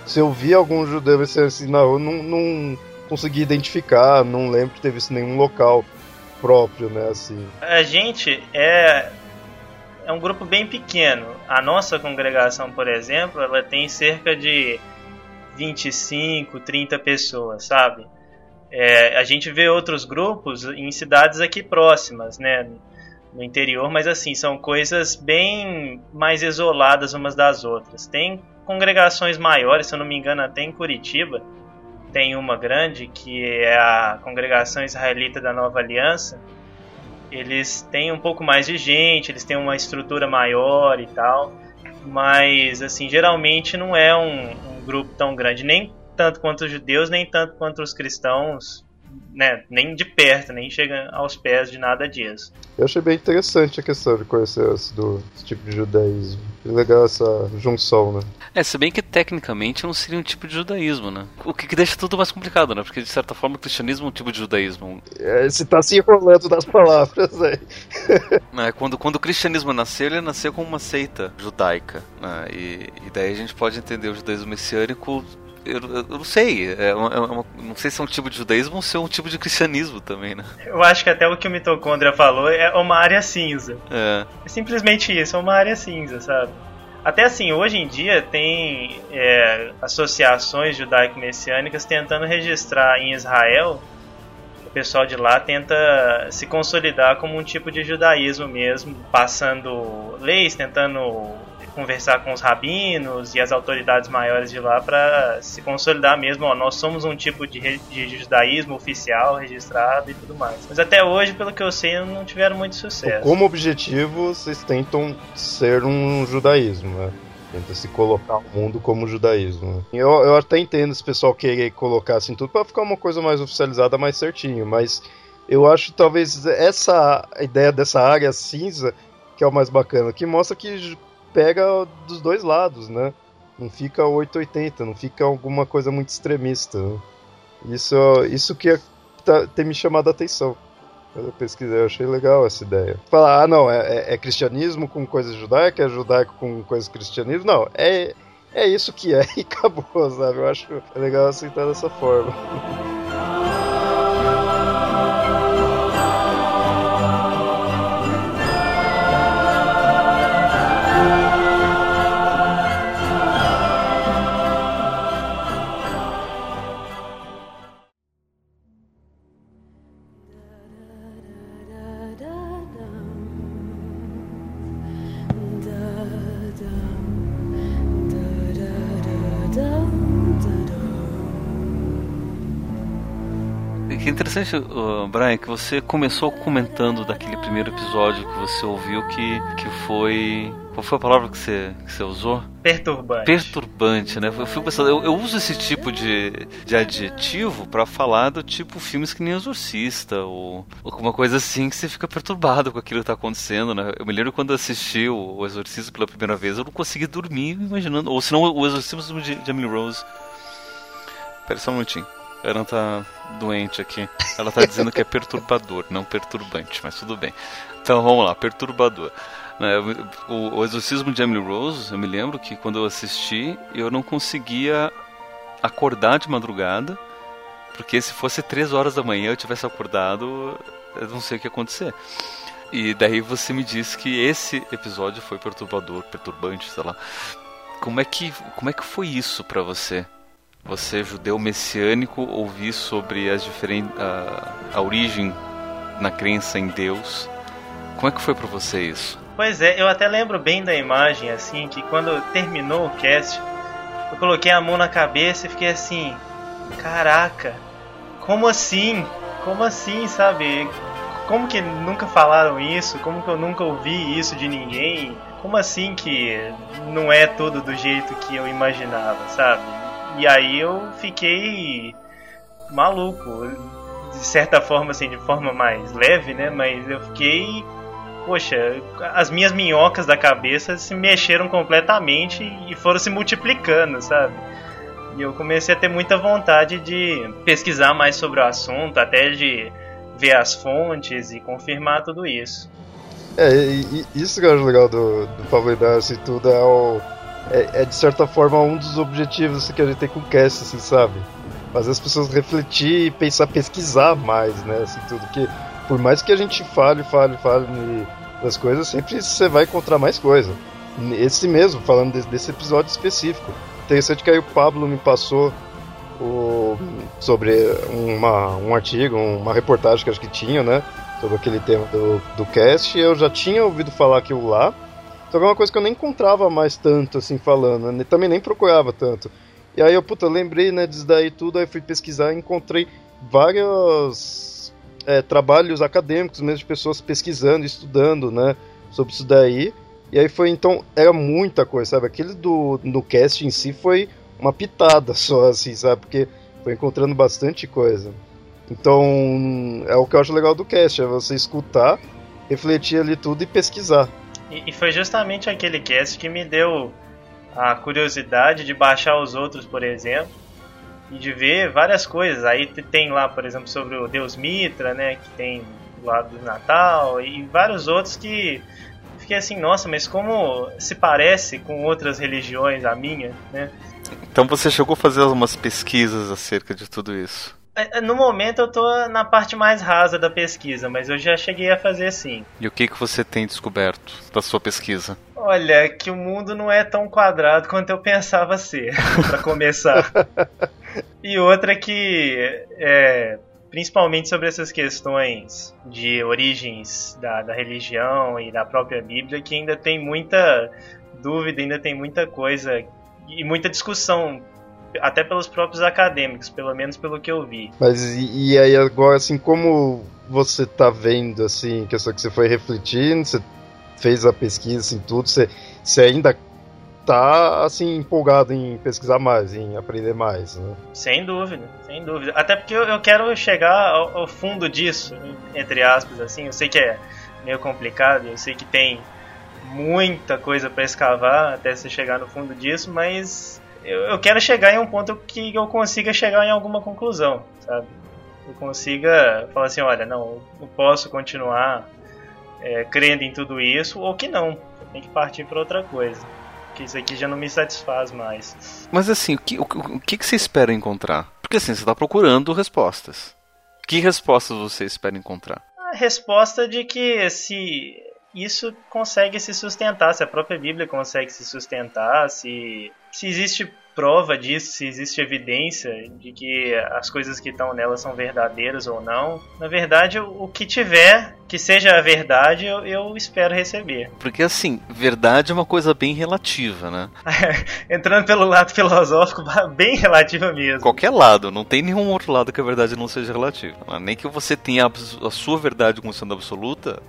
[SPEAKER 1] Se eu vi algum judeu assim na rua, não, não consegui identificar, não lembro de ter visto nenhum local próprio, né? Assim.
[SPEAKER 3] A gente é é um grupo bem pequeno. A nossa congregação, por exemplo, ela tem cerca de 25, 30 pessoas, sabe? É, a gente vê outros grupos em cidades aqui próximas, né? No interior, mas assim, são coisas bem mais isoladas umas das outras. Tem congregações maiores, se eu não me engano, até em Curitiba, tem uma grande que é a Congregação Israelita da Nova Aliança. Eles têm um pouco mais de gente, eles têm uma estrutura maior e tal, mas assim geralmente não é um, um grupo tão grande, nem tanto quanto os judeus, nem tanto quanto os cristãos né, nem de perto, nem chega aos pés de nada disso.
[SPEAKER 1] Eu achei bem interessante a questão de conhecer esse, do, esse tipo de judaísmo. Legal essa junção, né?
[SPEAKER 2] É, se bem que tecnicamente não seria um tipo de judaísmo, né? O que, que deixa tudo mais complicado, né? Porque de certa forma o cristianismo é um tipo de judaísmo.
[SPEAKER 1] É, você tá se enrolando das palavras aí.
[SPEAKER 2] é, quando, quando o cristianismo nasceu, ele nasceu como uma seita judaica. Né? E, e daí a gente pode entender o judaísmo messiânico eu, eu, não sei. É uma, é uma, não sei se é um tipo de judaísmo ou se é um tipo de cristianismo também, né?
[SPEAKER 3] Eu acho que até o que o mitocôndria falou é uma área cinza.
[SPEAKER 2] É.
[SPEAKER 3] É simplesmente isso, é uma área cinza, sabe? Até assim, hoje em dia tem é, associações judaico-messiânicas tentando registrar em Israel. O pessoal de lá tenta se consolidar como um tipo de judaísmo mesmo, passando leis, tentando conversar com os rabinos e as autoridades maiores de lá para se consolidar mesmo. Ó, nós somos um tipo de, de judaísmo oficial, registrado e tudo mais. Mas até hoje, pelo que eu sei, não tiveram muito sucesso.
[SPEAKER 1] Como objetivo, vocês tentam ser um judaísmo, né? Tenta se colocar o mundo como judaísmo. Eu, eu até entendo esse pessoal querer colocar assim tudo para ficar uma coisa mais oficializada, mais certinho, mas eu acho talvez essa ideia dessa área cinza que é o mais bacana, que mostra que pega dos dois lados, né? Não fica 880, não fica alguma coisa muito extremista. Né? Isso, isso que é, tá, tem me chamado a atenção. Eu pesquisei, eu achei legal essa ideia. Falar, ah, não, é, é, é cristianismo com coisas judaicas, é judaico com coisas cristianismo. Não, é, é isso que é e acabou, sabe? Eu acho legal aceitar dessa forma.
[SPEAKER 2] Interessante, uh, Brian, que você começou comentando daquele primeiro episódio que você ouviu que, que foi. Qual foi a palavra que você, que você usou?
[SPEAKER 3] Perturbante.
[SPEAKER 2] Perturbante, né? Eu fico pensando, eu, eu uso esse tipo de, de adjetivo para falar do tipo filmes que nem Exorcista ou, alguma coisa assim que você fica perturbado com aquilo que tá acontecendo, né? Eu me lembro quando assisti o, o Exorcista pela primeira vez, eu não consegui dormir imaginando. Ou senão o Exorcismo de, de Emily Rose. Pera só um minutinho. Ela tá doente aqui. Ela tá dizendo que é perturbador, não perturbante, mas tudo bem. Então vamos lá, perturbador. Né, o, o Exorcismo de Emily Rose, eu me lembro que quando eu assisti, eu não conseguia acordar de madrugada, porque se fosse três horas da manhã eu tivesse acordado, eu não sei o que ia acontecer. E daí você me disse que esse episódio foi perturbador, perturbante, sei lá. Como é que, como é que foi isso para você? Você, judeu messiânico, ouvir sobre as diferentes, a, a origem na crença em Deus. Como é que foi para você isso?
[SPEAKER 3] Pois é, eu até lembro bem da imagem, assim, que quando terminou o cast, eu coloquei a mão na cabeça e fiquei assim, caraca, como assim? Como assim, sabe? Como que nunca falaram isso? Como que eu nunca ouvi isso de ninguém? Como assim que não é tudo do jeito que eu imaginava, sabe? E aí eu fiquei maluco, de certa forma, assim, de forma mais leve, né? Mas eu fiquei poxa, as minhas minhocas da cabeça se mexeram completamente e foram se multiplicando, sabe? E eu comecei a ter muita vontade de pesquisar mais sobre o assunto, até de ver as fontes e confirmar tudo isso.
[SPEAKER 1] É, e, e isso que eu acho legal do, do Pablo e tudo é, o, é, é, de certa forma um dos objetivos que a gente tem com o cast, assim, sabe? Fazer as pessoas refletir e pensar, pesquisar mais, né? Assim, tudo que por mais que a gente fale, fale, fale das coisas, sempre você vai encontrar mais coisa. Esse mesmo, falando desse, desse episódio específico. Interessante que aí o Pablo me passou o, sobre uma, um artigo, uma reportagem que acho que tinha, né? Sobre aquele tema do, do cast. Eu já tinha ouvido falar aquilo lá. Só que é uma coisa que eu nem encontrava mais tanto, assim, falando. Né? Também nem procurava tanto. E aí eu, puta, lembrei, né, disso daí tudo, aí fui pesquisar e encontrei vários é, trabalhos acadêmicos, mesmo de pessoas pesquisando, estudando, né, sobre isso daí. E aí foi, então, era muita coisa, sabe? Aquele do, no cast em si foi uma pitada só, assim, sabe? Porque foi encontrando bastante coisa. Então, é o que eu acho legal do cast, é você escutar, refletir ali tudo e pesquisar.
[SPEAKER 3] E, e foi justamente aquele cast que me deu a curiosidade de baixar os outros, por exemplo, e de ver várias coisas. Aí tem lá, por exemplo, sobre o Deus Mitra, né, que tem lá do Natal, e vários outros que fiquei assim, nossa, mas como se parece com outras religiões, a minha, né?
[SPEAKER 2] Então você chegou a fazer algumas pesquisas acerca de tudo isso?
[SPEAKER 3] É, no momento eu tô na parte mais rasa da pesquisa, mas eu já cheguei a fazer sim.
[SPEAKER 2] E o que, que você tem descoberto da sua pesquisa?
[SPEAKER 3] Olha, que o mundo não é tão quadrado quanto eu pensava ser, para começar. e outra que, é, principalmente sobre essas questões de origens da, da religião e da própria Bíblia, que ainda tem muita dúvida, ainda tem muita coisa e muita discussão até pelos próprios acadêmicos, pelo menos pelo que eu vi.
[SPEAKER 1] Mas e, e aí agora, assim, como você tá vendo, assim, que você foi refletindo, você fez a pesquisa, assim, tudo, você, você ainda tá, assim, empolgado em pesquisar mais, em aprender mais, né?
[SPEAKER 3] Sem dúvida, sem dúvida. Até porque eu, eu quero chegar ao, ao fundo disso, entre aspas, assim, eu sei que é meio complicado, eu sei que tem muita coisa para escavar até você chegar no fundo disso, mas eu, eu quero chegar em um ponto que eu consiga chegar em alguma conclusão, sabe? Eu consiga falar assim, olha, não, eu posso continuar é, crendo em tudo isso, ou que não, tem que partir para outra coisa. Que isso aqui já não me satisfaz mais.
[SPEAKER 2] Mas assim, o que, o, o que, você espera encontrar? Porque assim, você está procurando respostas. Que respostas você espera encontrar?
[SPEAKER 3] A resposta de que se isso consegue se sustentar, se a própria Bíblia consegue se sustentar, se, se existe prova disso, se existe evidência de que as coisas que estão nela são verdadeiras ou não. Na verdade, o que tiver que seja a verdade, eu, eu espero receber.
[SPEAKER 2] Porque assim, verdade é uma coisa bem relativa, né?
[SPEAKER 3] Entrando pelo lado filosófico, bem relativa mesmo.
[SPEAKER 2] Qualquer lado, não tem nenhum outro lado que a verdade não seja relativa. Nem que você tenha a sua verdade como sendo absoluta,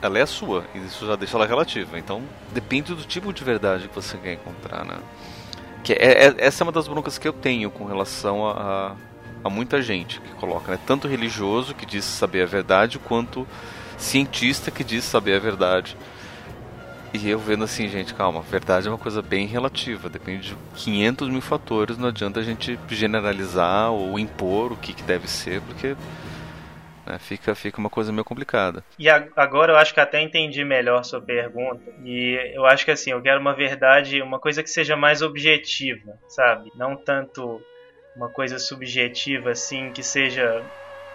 [SPEAKER 2] ela é a sua, e isso já deixa ela relativa. Então, depende do tipo de verdade que você quer encontrar, né? Que é, é essa é uma das broncas que eu tenho com relação a, a, muita gente que coloca, né? Tanto religioso que diz saber a verdade, quanto cientista que diz saber a verdade. E eu vendo assim, gente, calma, verdade é uma coisa bem relativa, depende de 500 mil fatores, não adianta a gente generalizar ou impor o que, que deve ser, porque né? Fica, fica uma coisa meio complicada.
[SPEAKER 3] E agora eu acho que até entendi melhor sua pergunta. E eu acho que assim, eu quero uma verdade, uma coisa que seja mais objetiva, sabe? Não tanto uma coisa subjetiva assim que seja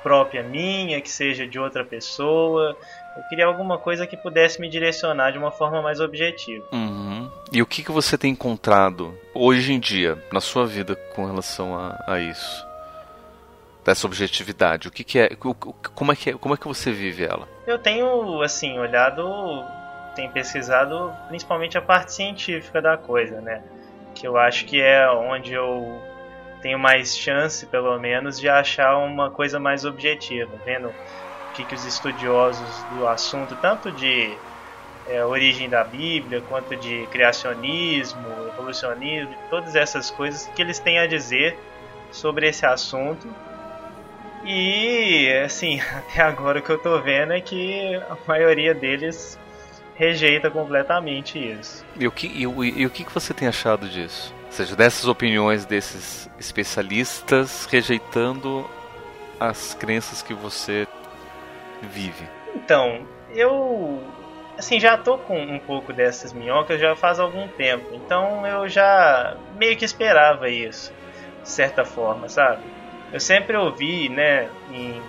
[SPEAKER 3] própria minha, que seja de outra pessoa. Eu queria alguma coisa que pudesse me direcionar de uma forma mais objetiva.
[SPEAKER 2] Uhum. E o que, que você tem encontrado hoje em dia na sua vida com relação a, a isso? Dessa objetividade, o que, que é, como é que é, como é que você vive ela?
[SPEAKER 3] Eu tenho assim olhado, tenho pesquisado principalmente a parte científica da coisa, né? Que eu acho que é onde eu tenho mais chance, pelo menos, de achar uma coisa mais objetiva, vendo o que, que os estudiosos do assunto, tanto de é, origem da Bíblia, quanto de criacionismo, evolucionismo, todas essas coisas que eles têm a dizer sobre esse assunto. E, assim, até agora o que eu tô vendo é que a maioria deles rejeita completamente isso.
[SPEAKER 2] E o que, e, e, e o que você tem achado disso? Ou seja, dessas opiniões desses especialistas rejeitando as crenças que você vive?
[SPEAKER 3] Então, eu assim, já tô com um pouco dessas minhocas já faz algum tempo. Então eu já meio que esperava isso, de certa forma, sabe? Eu sempre ouvi, né, em,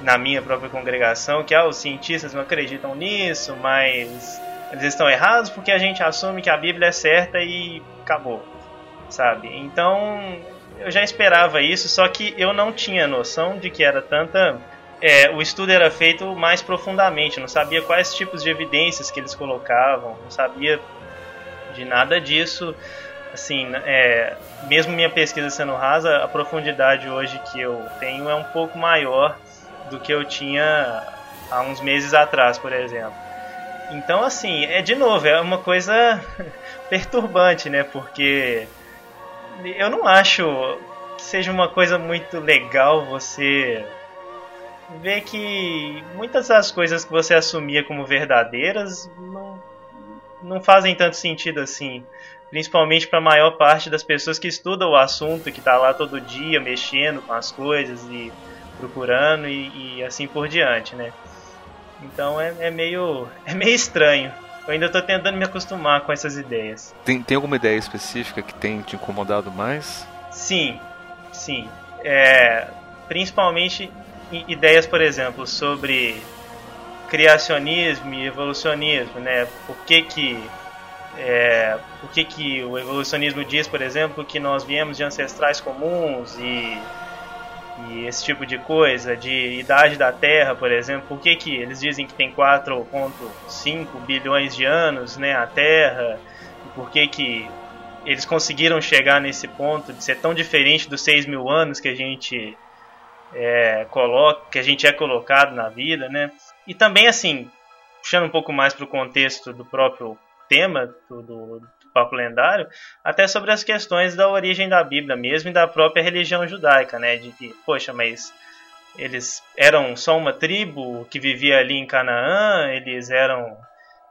[SPEAKER 3] na minha própria congregação, que ah, os cientistas não acreditam nisso, mas eles estão errados porque a gente assume que a Bíblia é certa e acabou, sabe? Então eu já esperava isso, só que eu não tinha noção de que era tanta é, o estudo era feito mais profundamente, não sabia quais tipos de evidências que eles colocavam, não sabia de nada disso. Assim, é, mesmo minha pesquisa sendo rasa, a profundidade hoje que eu tenho é um pouco maior do que eu tinha há uns meses atrás, por exemplo. Então, assim, é de novo, é uma coisa perturbante, né? Porque eu não acho que seja uma coisa muito legal você vê que muitas das coisas que você assumia como verdadeiras não, não fazem tanto sentido assim. Principalmente para a maior parte das pessoas que estudam o assunto, que está lá todo dia mexendo com as coisas e procurando e, e assim por diante, né? Então é, é, meio, é meio estranho. Eu ainda estou tentando me acostumar com essas ideias.
[SPEAKER 2] Tem, tem alguma ideia específica que tem te incomodado mais?
[SPEAKER 3] Sim, sim. É, principalmente ideias, por exemplo, sobre criacionismo e evolucionismo, né? Por que que é, por que, que o evolucionismo diz, por exemplo, que nós viemos de ancestrais comuns e, e esse tipo de coisa, de idade da Terra, por exemplo, por que, que eles dizem que tem 4,5 bilhões de anos né, a Terra, e por que, que eles conseguiram chegar nesse ponto de ser tão diferente dos 6 mil anos que a gente é, coloca, que a gente é colocado na vida, né? E também, assim, puxando um pouco mais para o contexto do próprio tema do, do, do, Papo Lendário, até sobre as questões da origem da Bíblia mesmo e da própria religião judaica, né? De que, poxa, mas eles eram só uma tribo que vivia ali em Canaã, eles eram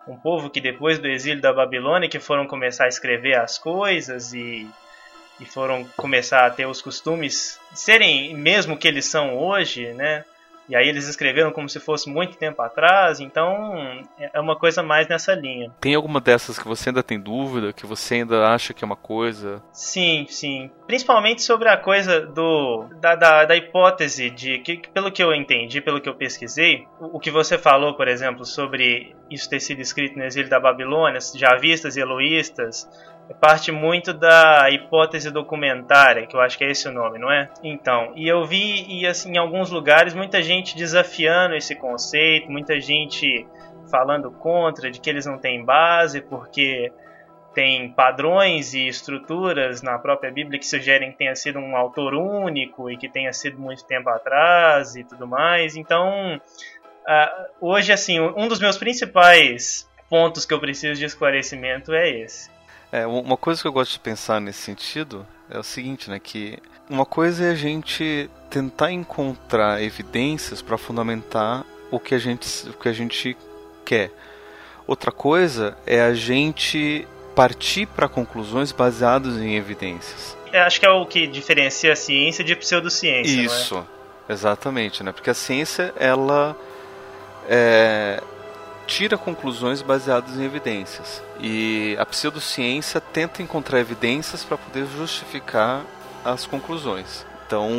[SPEAKER 3] um povo que depois do exílio da Babilônia que foram começar a escrever as coisas e e foram começar a ter os costumes serem mesmo que eles são hoje, né? E aí eles escreveram como se fosse muito tempo atrás, então é uma coisa mais nessa linha.
[SPEAKER 2] Tem alguma dessas que você ainda tem dúvida, que você ainda acha que é uma coisa?
[SPEAKER 3] Sim, sim. Principalmente sobre a coisa do da, da, da hipótese de que, pelo que eu entendi, pelo que eu pesquisei, o, o, que você falou, por exemplo, sobre isso ter sido escrito no exílio da Babilônia, javistas e eloístas, parte muito da hipótese documentária, que eu acho que é esse o nome, não é? Então, e eu vi e assim em alguns lugares muita gente desafiando esse conceito, muita gente falando contra, de que eles não têm base, porque tem padrões e estruturas na própria Bíblia que sugerem que tenha sido um autor único e que tenha sido muito tempo atrás e tudo mais. Então, uh, hoje, assim, um dos meus principais pontos que eu preciso de esclarecimento é esse.
[SPEAKER 2] É, uma coisa que eu gosto de pensar nesse sentido é o seguinte, né, que uma coisa é a gente tentar encontrar evidências para fundamentar o que a gente o que a gente quer. Outra coisa é a gente partir para conclusões baseadas em evidências.
[SPEAKER 3] Eu acho que é o que diferencia a ciência de pseudociência.
[SPEAKER 2] Isso, é? exatamente, né? Porque a ciência ela é, tira conclusões baseadas em evidências. E a pseudociência tenta encontrar evidências para poder justificar as conclusões. Então,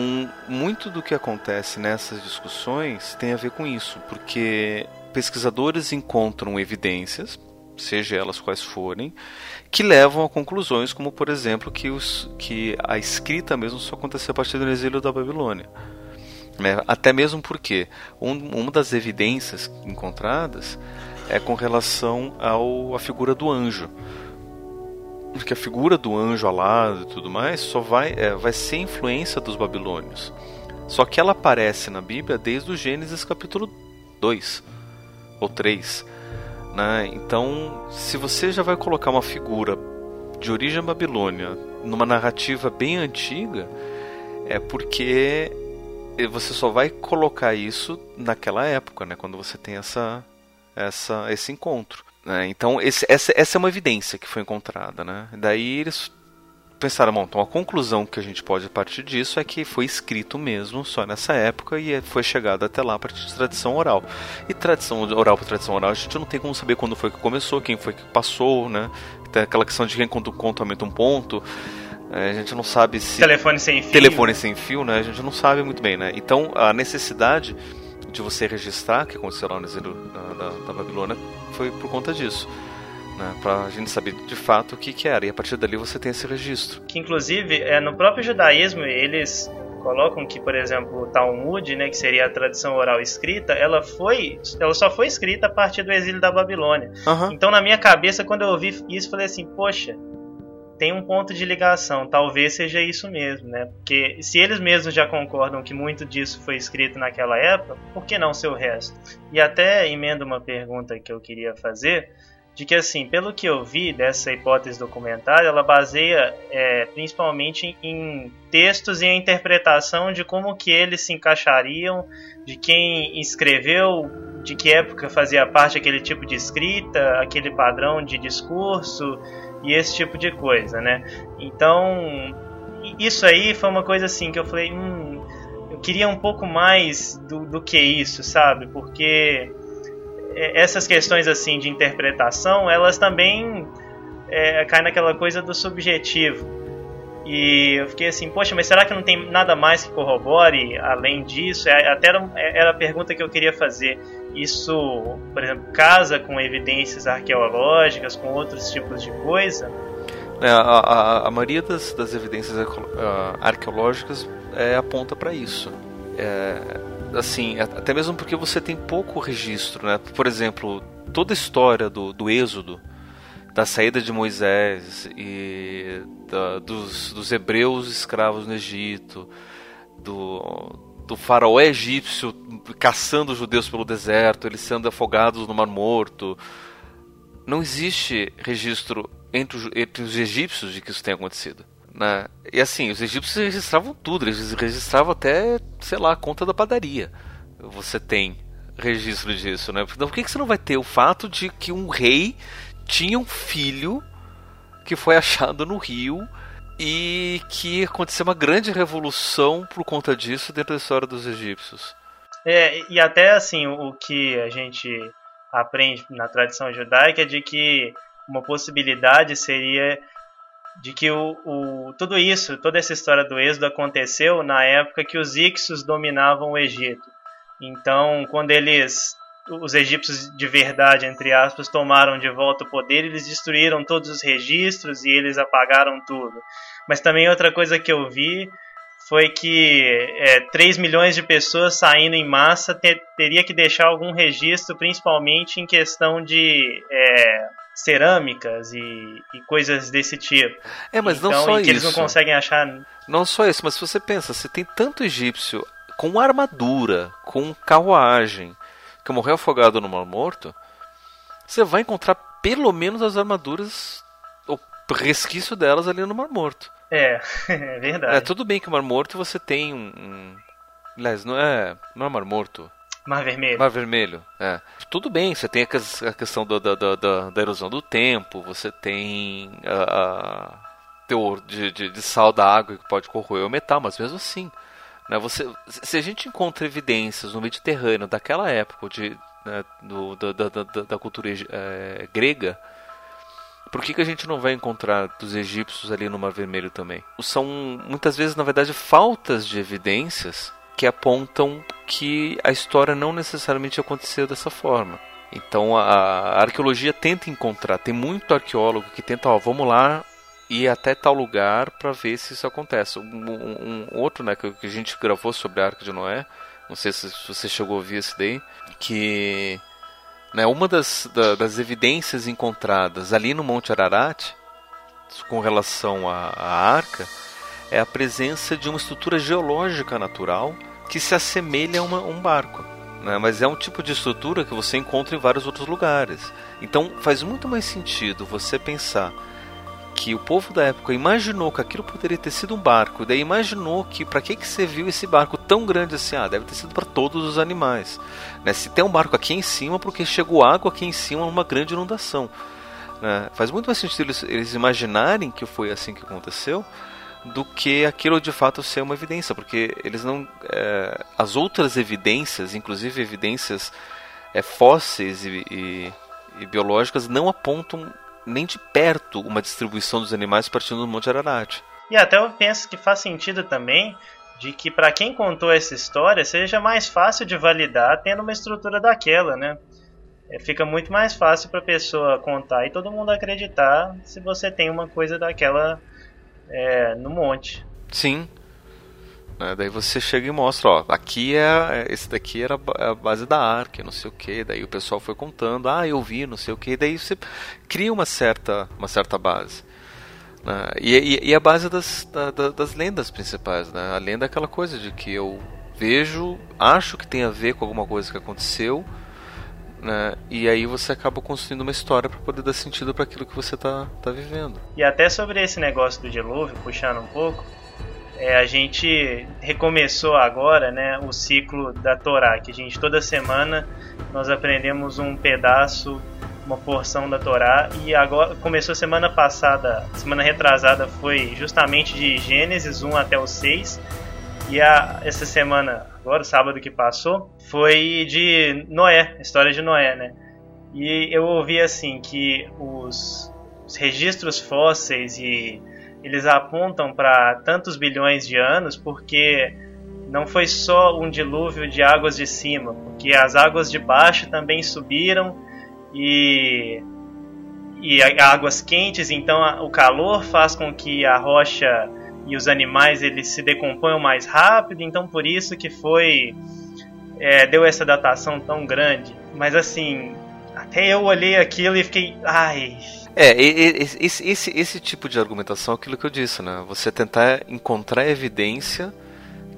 [SPEAKER 2] muito do que acontece nessas discussões tem a ver com isso, porque pesquisadores encontram evidências, seja elas quais forem, que levam a conclusões como, por exemplo, que, os, que a escrita mesmo só aconteceu a partir do exílio da Babilônia. Né? Até mesmo porque um, uma das evidências encontradas é com relação ao, à figura do anjo. Porque a figura do anjo alado e tudo mais só vai, é, vai ser influência dos babilônios. Só que ela aparece na Bíblia desde o Gênesis capítulo 2 ou 3. Né? Então, se você já vai colocar uma figura de origem babilônia numa narrativa bem antiga, é porque você só vai colocar isso naquela época, né? quando você tem essa, essa, esse encontro. Né? Então, esse, essa, essa é uma evidência que foi encontrada. Né? Daí eles pensaram, bom, então a conclusão que a gente pode partir disso é que foi escrito mesmo só nessa época e foi chegado até lá a partir de tradição oral. E tradição oral para tradição oral, a gente não tem como saber quando foi que começou, quem foi que passou, né? Tem aquela questão de quem conta, conta aumenta um ponto. É, a gente não sabe se.
[SPEAKER 3] Telefone sem fio.
[SPEAKER 2] Telefone sem fio, né? A gente não sabe muito bem, né? Então a necessidade de você registrar, que aconteceu lá no exílio da, da, da Babilônia, foi por conta disso. Né, para a gente saber de fato o que, que era, e a partir dali você tem esse registro.
[SPEAKER 3] Que inclusive é, no próprio judaísmo eles colocam que, por exemplo, o Talmud, né, que seria a tradição oral escrita, ela foi, ela só foi escrita a partir do exílio da Babilônia.
[SPEAKER 2] Uhum.
[SPEAKER 3] Então, na minha cabeça, quando eu ouvi isso, falei assim, poxa, tem um ponto de ligação, talvez seja isso mesmo, né? Porque se eles mesmos já concordam que muito disso foi escrito naquela época, por que não ser o resto? E até emendo uma pergunta que eu queria fazer, de que assim, pelo que eu vi dessa hipótese documentária, ela baseia é, principalmente em textos e a interpretação de como que eles se encaixariam, de quem escreveu, de que época fazia parte aquele tipo de escrita, aquele padrão de discurso, e esse tipo de coisa, né? Então, isso aí foi uma coisa assim que eu falei, hum, eu queria um pouco mais do, do que isso, sabe? Porque essas questões assim de interpretação, elas também é, caem naquela coisa do subjetivo. E eu fiquei assim, poxa, mas será que não tem nada mais que corrobore além disso? É, até era, era a pergunta que eu queria fazer. Isso, por exemplo, casa com evidências arqueológicas, com outros tipos de coisa?
[SPEAKER 2] É, a, a, a, maioria das, das evidências arqueológicas é, aponta para isso. É, assim, até mesmo porque você tem pouco registro, né? Por exemplo, toda a história do, do Êxodo, da saída de Moisés e da, dos, dos hebreus escravos no Egito, do, do faraó egípcio caçando os judeus pelo deserto, eles sendo afogados no Mar Morto. Não existe registro entre os, entre os egípcios de que isso tenha acontecido. Né? E assim, os egípcios registravam tudo, eles registravam até, sei lá, a conta da padaria. Você tem registro disso, né? Então por que, que você não vai ter o fato de que um rei tinha um filho que foi achado no rio e que aconteceu uma grande revolução por conta disso dentro da história dos egípcios.
[SPEAKER 3] É, e até assim, o que a gente aprende na tradição judaica é de que uma possibilidade seria de que o, o, tudo isso, toda essa história do êxodo aconteceu na época que os Ixos dominavam o Egito. Então, quando eles, os egípcios de verdade, entre aspas, tomaram de volta o poder, eles destruíram todos os registros e eles apagaram tudo. Mas também outra coisa que eu vi foi que é, 3 milhões de pessoas saindo em massa ter, teria que deixar algum registro, principalmente em questão de é, cerâmicas e, e, coisas desse tipo.
[SPEAKER 2] É, mas então, não só
[SPEAKER 3] isso.
[SPEAKER 2] eles
[SPEAKER 3] não conseguem achar.
[SPEAKER 2] Não só isso, mas se você pensa, você tem tanto egípcio com armadura, com carruagem, que morreu afogado no Mar Morto, você vai encontrar pelo menos as armaduras, o resquício delas ali no Mar Morto.
[SPEAKER 3] É, é verdade.
[SPEAKER 2] É, tudo bem que o Mar Morto você tem um. um... Aliás, não é, não é Mar Morto.
[SPEAKER 3] Mar Vermelho.
[SPEAKER 2] Mar Vermelho, é. Tudo bem, você tem a questão da, da, da, da erosão do tempo, você tem a, a teor de, de, de, sal da água que pode corroer o metal, mas mesmo assim, né, você, se a gente encontra evidências no Mediterrâneo daquela época, de, né, do, da, da, da, cultura é, grega, Por que, que a gente não vai encontrar dos egípcios ali no Mar Vermelho também? São muitas vezes, na verdade, faltas de evidências que apontam que a história não necessariamente aconteceu dessa forma. Então a, arqueologia tenta encontrar, tem muito arqueólogo que tenta, ó, vamos lá ir até tal lugar para ver se isso acontece. Um, um, outro, né, que, que, a gente gravou sobre a Arca de Noé, não sei se, se você chegou a ouvir esse daí, que né, uma das, da, das evidências encontradas ali no Monte Ararat com relação à, à arca é a presença de uma estrutura geológica natural que se assemelha a uma, um barco. Né? Mas é um tipo de estrutura que você encontra em vários outros lugares. Então faz muito mais sentido você pensar que o povo da época imaginou que aquilo poderia ter sido um barco, daí imaginou que para que que você viu esse barco tão grande assim? Ah, deve ter sido para todos os animais. Né? Se tem um barco aqui em cima, porque chegou água aqui em cima numa grande inundação. Né? Faz muito mais sentido eles, eles imaginarem que foi assim que aconteceu do que aquilo de fato ser uma evidência, porque eles não, é, as outras evidências, inclusive evidências é, fósseis e, e, e biológicas, não apontam nem de perto uma distribuição dos animais partindo do Monte Ararat.
[SPEAKER 3] E até eu penso que faz sentido também de que para quem contou essa história seja mais fácil de validar tendo uma estrutura daquela, né? É, fica muito mais fácil para a pessoa contar e todo mundo acreditar se você tem uma coisa daquela é, no monte.
[SPEAKER 2] Sim, né? Daí você chega e mostra, ó, aqui é, é esse daqui era a base da arca, não sei o que. Daí o pessoal foi contando, ah, eu vi, não sei o que. Daí você cria uma certa, uma certa base. Né? E, e, e, a base das, da, das lendas principais, né? A lenda é aquela coisa de que eu vejo, acho que tem a ver com alguma coisa que aconteceu, né? E aí você acaba construindo uma história para poder dar sentido para aquilo que você está tá vivendo.
[SPEAKER 3] E até sobre esse negócio do dilúvio, puxando um pouco, é, a gente recomeçou agora né, o ciclo da Torá, que a gente toda semana nós aprendemos um pedaço, uma porção da Torá, e agora começou semana passada, semana retrasada foi justamente de Gênesis 1 até o 6, e a, essa semana, agora sábado que passou, foi de Noé, história de Noé, né? E eu ouvi assim que os, os registros fósseis e eles apontam para tantos bilhões de anos porque não foi só um dilúvio de águas de cima, porque as águas de baixo também subiram e e águas quentes, então o calor faz com que a rocha e os animais eles se decomponham mais rápido, então por isso que foi é, deu essa datação tão grande. Mas assim, até eu olhei aquilo e fiquei, ai,
[SPEAKER 2] é, esse, esse, esse tipo de argumentação é aquilo que eu disse, né? Você tentar encontrar evidência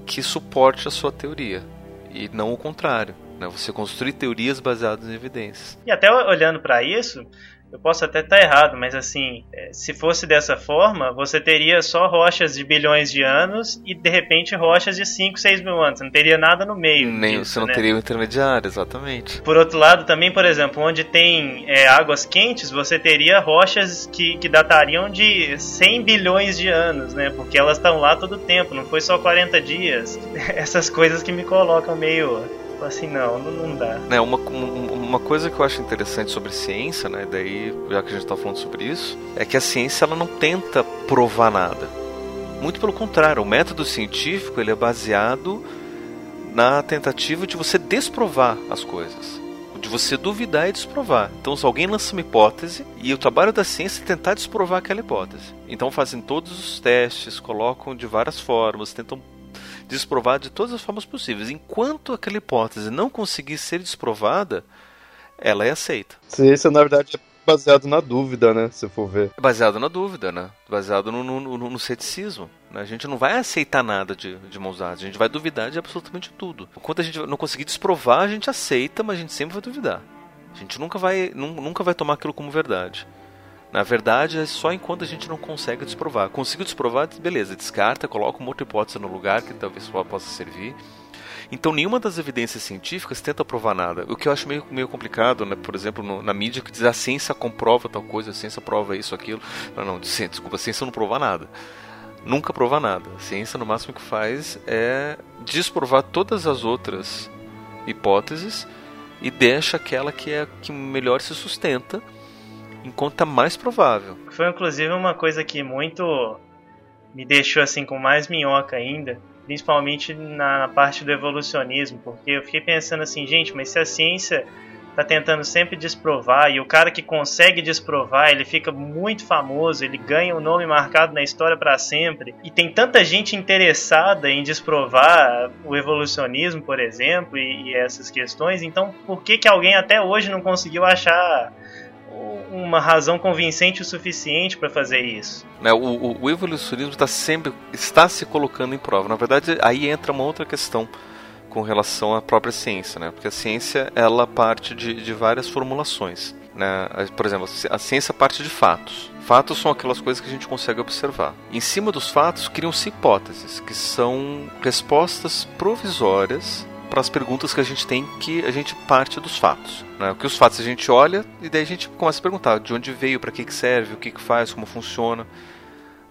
[SPEAKER 2] que suporte a sua teoria e não o contrário. Né? Você construir teorias baseadas em evidências.
[SPEAKER 3] E até olhando para isso, eu posso até estar errado, mas assim, é, se fosse dessa forma, você teria só rochas de bilhões de anos e de repente rochas de 5, 6 mil anos. Não teria nada no meio.
[SPEAKER 2] Nem
[SPEAKER 3] disso,
[SPEAKER 2] você não
[SPEAKER 3] né?
[SPEAKER 2] teria o intermediário, exatamente.
[SPEAKER 3] Por outro lado, também, por exemplo, onde tem é, águas quentes, você teria rochas que, que datariam de 100 bilhões de anos, né? Porque elas estão lá todo o tempo, não foi só 40 dias. Essas coisas que me colocam meio assim, não, não, dá.
[SPEAKER 2] É, uma, uma coisa que eu acho interessante sobre ciência, né, daí, já que a gente está falando sobre isso, é que a ciência ela não tenta provar nada. Muito pelo contrário, o método científico ele é baseado na tentativa de você desprovar as coisas. De você duvidar e desprovar. Então, se alguém lança uma hipótese, e o trabalho da ciência é tentar desprovar aquela hipótese. Então, fazem todos os testes, colocam de várias formas, tentam desprovada de todas as formas possíveis. Enquanto aquela hipótese não conseguir ser desprovada, ela é aceita.
[SPEAKER 1] Ciência, na verdade, é baseado na dúvida, né? Se for ver.
[SPEAKER 2] É baseado na dúvida, né? Baseado no, no, no, no ceticismo. Né? A gente não vai aceitar nada de, de mãos dadas, a gente vai duvidar de absolutamente tudo. Enquanto a gente não conseguir desprovar, a gente aceita, mas a gente sempre vai duvidar. A gente nunca vai, nunca vai tomar aquilo como verdade. Na verdade, é só enquanto a gente não consegue desprovar. Conseguiu desprovar, beleza, descarta, coloca uma outra hipótese no lugar que talvez possa servir. Então, nenhuma das evidências científicas tenta provar nada. O que eu acho meio, meio complicado, né? por exemplo, no, na mídia que diz a ciência comprova tal coisa, a ciência prova isso, aquilo. Não, não, desculpa, a ciência não prova nada. Nunca prova nada. A ciência, no máximo, que faz é desprovar todas as outras hipóteses e deixa aquela que é que melhor se sustenta é mais provável.
[SPEAKER 3] Foi inclusive uma coisa que muito me deixou assim com mais minhoca ainda, principalmente na parte do evolucionismo, porque eu fiquei pensando assim, gente, mas se a ciência tá tentando sempre desprovar e o cara que consegue desprovar, ele fica muito famoso, ele ganha o um nome marcado na história para sempre. E tem tanta gente interessada em desprovar o evolucionismo, por exemplo, e, e essas questões, então por que que alguém até hoje não conseguiu achar uma razão convincente o suficiente para fazer isso.
[SPEAKER 2] Né, o, o, o evolucionismo está sempre está se colocando em prova. Na verdade, aí entra uma outra questão com relação à própria ciência, né? Porque a ciência ela parte de, de várias formulações. Né? Por exemplo, a ciência parte de fatos. Fatos são aquelas coisas que a gente consegue observar. Em cima dos fatos criam-se hipóteses, que são respostas provisórias para as perguntas que a gente tem, que a gente parte dos fatos. Né? O que os fatos a gente olha e daí a gente começa a perguntar de onde veio, para que, que serve, o que, que faz, como funciona.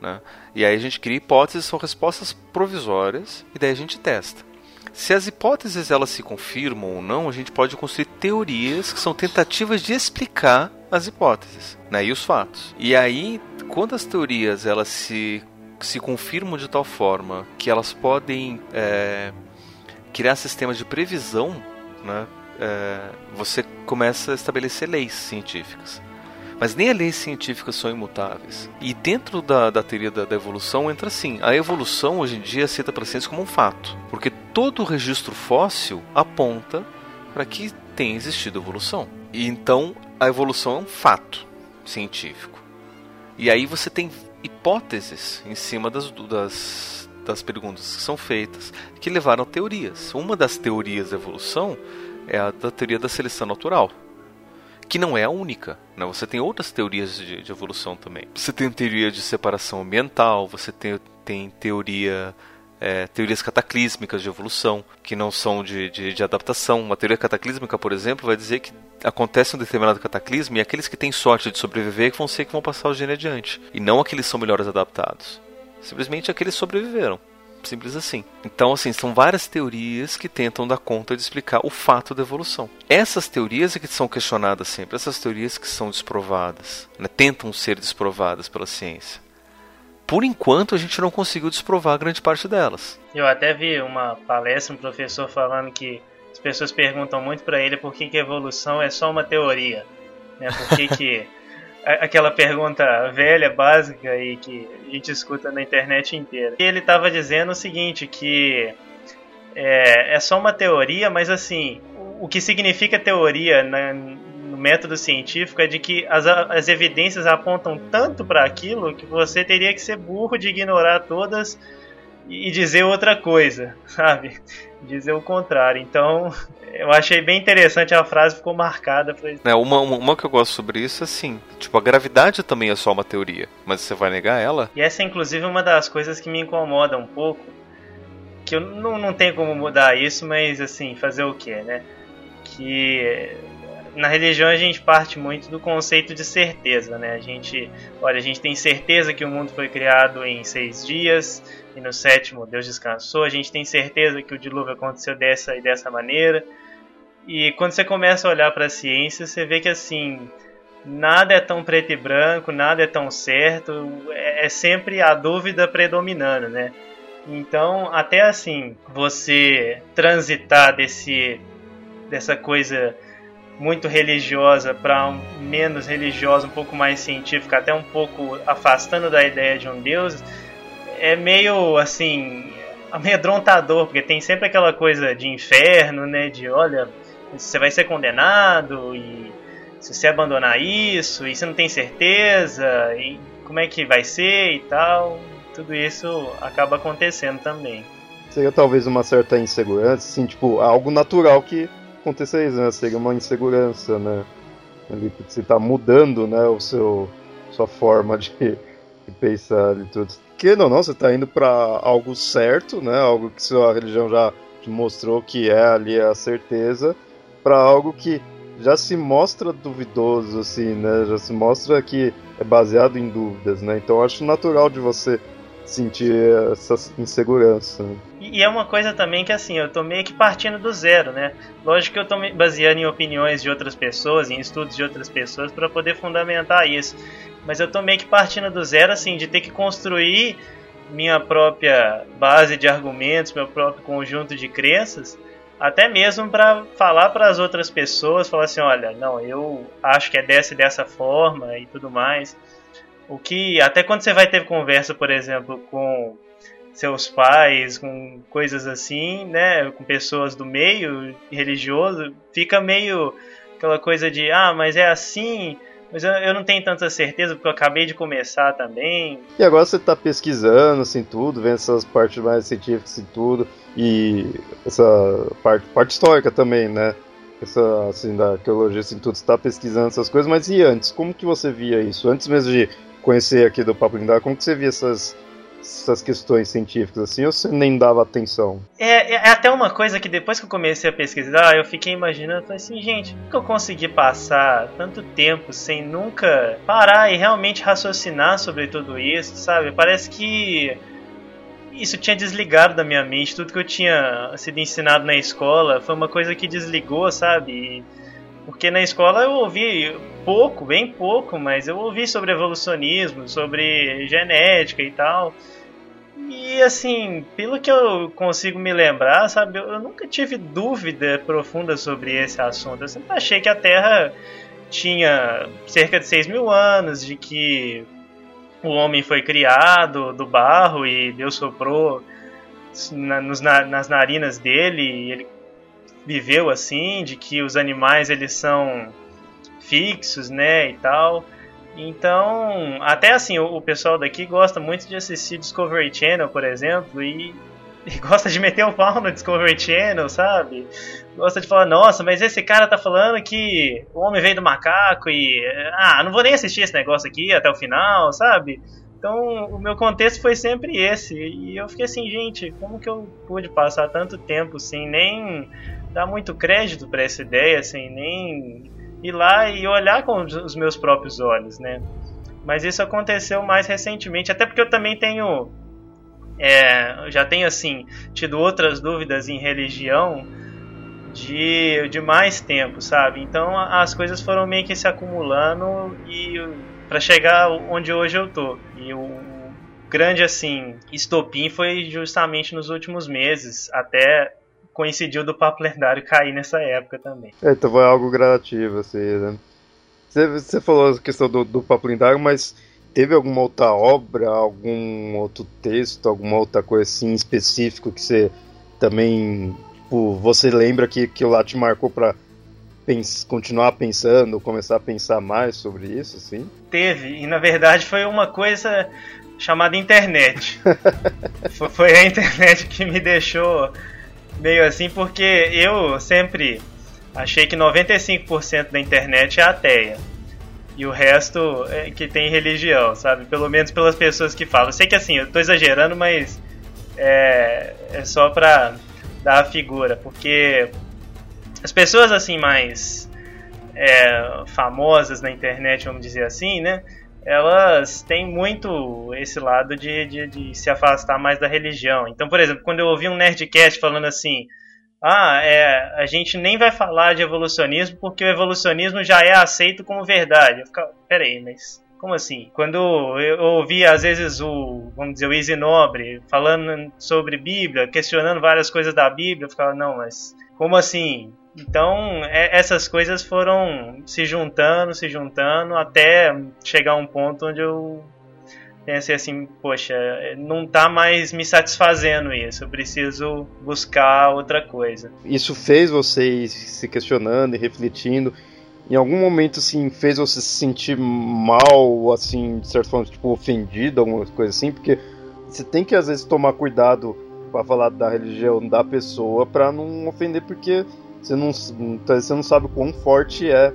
[SPEAKER 2] Né? E aí a gente cria hipóteses, são respostas provisórias, e daí a gente testa. Se as hipóteses elas se confirmam ou não, a gente pode construir teorias que são tentativas de explicar as hipóteses né, e os fatos. E aí, quando as teorias elas se, se confirmam de tal forma que elas podem é, criar sistemas de previsão, né, é, você começa a estabelecer leis científicas. Mas nem as leis científicas são imutáveis. E dentro da, da teoria da, da, evolução entra assim: a evolução hoje em dia é aceita pela ciência como um fato. Porque todo registro fóssil aponta para que tenha existido evolução. E então a evolução é um fato científico. E aí você tem hipóteses em cima das, das das perguntas que são feitas que levaram a teorias. Uma das teorias da evolução é a da teoria da seleção natural, que não é a única. Né? Você tem outras teorias de, de evolução também. Você tem teoria de separação ambiental, você tem, tem teoria é, teorias cataclísmicas de evolução, que não são de, de, de, adaptação. Uma teoria cataclísmica, por exemplo, vai dizer que acontece um determinado cataclismo e aqueles que têm sorte de sobreviver vão ser que vão passar o gene adiante, e não aqueles que são melhores adaptados. Simplesmente aqueles sobreviveram. Simples assim. Então, assim, são várias teorias que tentam dar conta de explicar o fato da evolução. Essas teorias é que são questionadas sempre, essas teorias que são desprovadas, né? tentam ser desprovadas pela ciência. Por enquanto, a gente não conseguiu desprovar grande parte delas.
[SPEAKER 3] Eu até vi uma palestra, um professor falando que as pessoas perguntam muito para ele por que, que a evolução é só uma teoria. Né? Por que, que aquela pergunta velha, básica e que a gente escuta na internet inteira. E ele estava dizendo o seguinte, que é, é, só uma teoria, mas assim, o que significa teoria na, no método científico é de que as, as evidências apontam tanto para aquilo que você teria que ser burro de ignorar todas e dizer outra coisa, sabe? Dizer o contrário. Então, eu achei bem interessante a frase, ficou marcada. Foi...
[SPEAKER 2] É, uma, uma, que eu gosto sobre isso é assim: tipo, a gravidade também é só uma teoria, mas você vai negar ela?
[SPEAKER 3] E essa é inclusive uma das coisas que me incomoda um pouco. Que eu não, não tenho como mudar isso, mas assim, fazer o quê, né? Que na religião a gente parte muito do conceito de certeza, né? A gente, olha, a gente tem certeza que o mundo foi criado em seis dias e no sétimo Deus descansou. A gente tem certeza que o dilúvio aconteceu dessa e dessa maneira. E quando você começa a olhar para a ciência, você vê que assim nada é tão preto e branco, nada é tão certo. É, é sempre a dúvida predominando, né? Então, até assim, você transitar desse dessa coisa muito religiosa para um menos religiosa, um pouco mais científica, até um pouco afastando da ideia de um Deus, é meio assim amedrontador, porque tem sempre aquela coisa de inferno, né? De olha, você vai ser condenado e se você abandonar isso e você não tem certeza e como é que vai ser e tal, tudo isso acaba acontecendo também.
[SPEAKER 1] Seria talvez uma certa insegurança, assim, tipo, algo natural que acontecer isso, né? Seria uma insegurança, né? Ali, você está mudando, né, o seu sua forma de, de pensar e tudo. Que não, não, você está indo para algo certo, né? Algo que sua religião já te mostrou que é ali a certeza, para algo que já se mostra duvidoso, assim, né? Já se mostra que é baseado em dúvidas, né? Então acho natural de você sentir essa insegurança.
[SPEAKER 3] E é uma coisa também que assim, eu tô meio que partindo do zero, né? Lógico que eu tô me baseando em opiniões de outras pessoas, em estudos de outras pessoas para poder fundamentar isso. Mas eu tô meio que partindo do zero assim, de ter que construir minha própria base de argumentos, meu próprio conjunto de crenças, até mesmo para falar para as outras pessoas, falar assim, olha, não, eu acho que é dessa e dessa forma e tudo mais. O que até quando você vai ter conversa, por exemplo, com seus pais, com coisas assim, né, com pessoas do meio religioso, fica meio aquela coisa de, ah, mas é assim, mas eu, eu não tenho tanta certeza porque eu acabei de começar também.
[SPEAKER 1] E agora você está pesquisando, assim, tudo, vendo essas partes mais científicas e tudo, e essa parte, parte histórica também, né? Essa, assim, da arqueologia, assim, tudo, está pesquisando essas coisas, mas e antes? Como que você via isso? Antes mesmo de conhecer aqui do Papo Lindar, como que você via essas, essas questões científicas assim, ou você nem dava atenção?
[SPEAKER 3] É, é, é, até uma coisa que depois que eu comecei a pesquisar, eu fiquei imaginando, falei assim, gente, como que eu consegui passar tanto tempo sem nunca parar e realmente raciocinar sobre tudo isso, sabe? Parece que isso tinha desligado da minha mente, tudo que eu tinha sido ensinado na escola foi uma coisa que desligou, sabe? Porque na escola eu ouvi pouco, bem pouco, mas eu ouvi sobre evolucionismo, sobre genética e tal. E assim, pelo que eu consigo me lembrar, sabe, eu nunca tive dúvida profunda sobre esse assunto. Eu sempre achei que a Terra tinha cerca de 6 mil anos, de que o homem foi criado do barro e Deus soprou nos, na, nas narinas dele e ele viveu assim, de que os animais eles são fixos, né, e tal. Então, até assim, o, o pessoal daqui gosta muito de assistir Discovery Channel, por exemplo, e, gosta de meter o pau no Discovery Channel, sabe? Gosta de falar, nossa, mas esse cara tá falando que o homem veio do macaco e. Ah, não vou nem assistir esse negócio aqui até o final, sabe? Então, o meu contexto foi sempre esse. E eu fiquei assim, gente, como que eu pude passar tanto tempo sem nem dar muito crédito para essa ideia, sem nem ir lá e olhar com os meus próprios olhos, né? Mas isso aconteceu mais recentemente, até porque eu também tenho. É, já tenho, assim, tido outras dúvidas em religião de, de mais tempo, sabe? Então as coisas foram meio que se acumulando e para chegar onde hoje eu tô. E o grande assim estopim foi justamente nos últimos meses, até coincidiu do papo lendário cair nessa época também.
[SPEAKER 1] É, então foi algo gradativo, assim, né? Você, você falou a questão do, do papo lendário, mas teve alguma outra obra, algum outro texto, alguma outra coisa assim específico que você também, tipo, você lembra que, que lá te marcou para pens continuar pensando, começar a pensar mais sobre isso, assim?
[SPEAKER 3] Teve, e na verdade foi uma coisa chamada internet. foi a internet que me deixou meio assim, porque eu sempre achei que 95% da internet é ateia. E o resto é que tem religião, sabe? Pelo menos pelas pessoas que falam. Sei que assim, eu tô exagerando, mas é, é só pra dar a figura, porque as pessoas assim mais é, famosas na internet, vamos dizer assim, né? Elas têm muito esse lado de, de, de, se afastar mais da religião. Então, por exemplo, quando eu ouvi um Nerdcast falando assim, ah, é, a gente nem vai falar de evolucionismo porque o evolucionismo já é aceito como verdade. Eu ficava, peraí, mas como assim? Quando eu ouvi às vezes o, vamos dizer, o Easy Nobre falando sobre Bíblia, questionando várias coisas da Bíblia, eu ficava, não, mas como assim? Então, é, essas coisas foram se juntando, se juntando, até chegar um ponto onde eu pensei assim, poxa, não está mais me satisfazendo isso, eu preciso buscar outra coisa.
[SPEAKER 1] Isso fez você se questionando e refletindo, em algum momento, assim, fez você se sentir mal, assim, de certa forma, tipo, ofendido, alguma coisa assim, porque você tem que, às vezes, tomar cuidado para falar da religião da pessoa para não ofender, porque você não, você não sabe quão forte é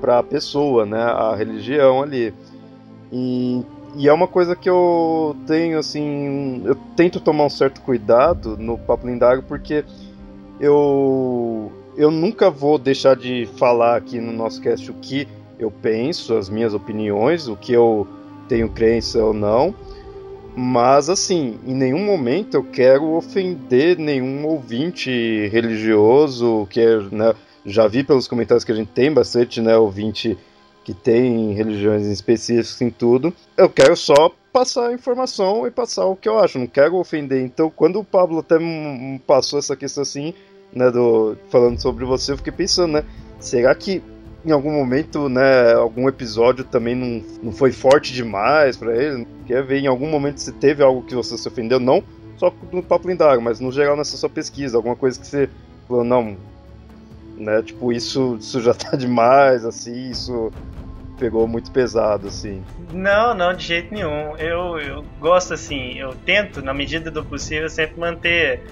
[SPEAKER 1] para a pessoa, né, a religião ali. E, e é uma coisa que eu tenho, assim, eu tento tomar um certo cuidado no Papo Lindago, porque eu, eu nunca vou deixar de falar aqui no nosso cast o que eu penso, as minhas opiniões, o que eu tenho crença ou não, Mas assim, em nenhum momento eu quero ofender nenhum ouvinte religioso, que é, né, já vi pelos comentários que a gente tem bastante, né, ouvinte que tem religiões específicas em tudo. Eu quero só passar a informação e passar o que eu acho, não quero ofender. Então, quando o Pablo até passou essa questão assim, né, do falando sobre você, eu fiquei pensando, né, será que em algum momento, né, algum episódio também não, não foi forte demais para ele? Quer ver em algum momento se teve algo que você se ofendeu, não só no Papo Lindago, mas no geral nessa sua pesquisa, alguma coisa que você falou, não, né, tipo, isso, isso já tá demais, assim, isso pegou muito pesado, assim.
[SPEAKER 3] Não, não, de jeito nenhum. Eu, eu gosto, assim, eu tento, na medida do possível, sempre manter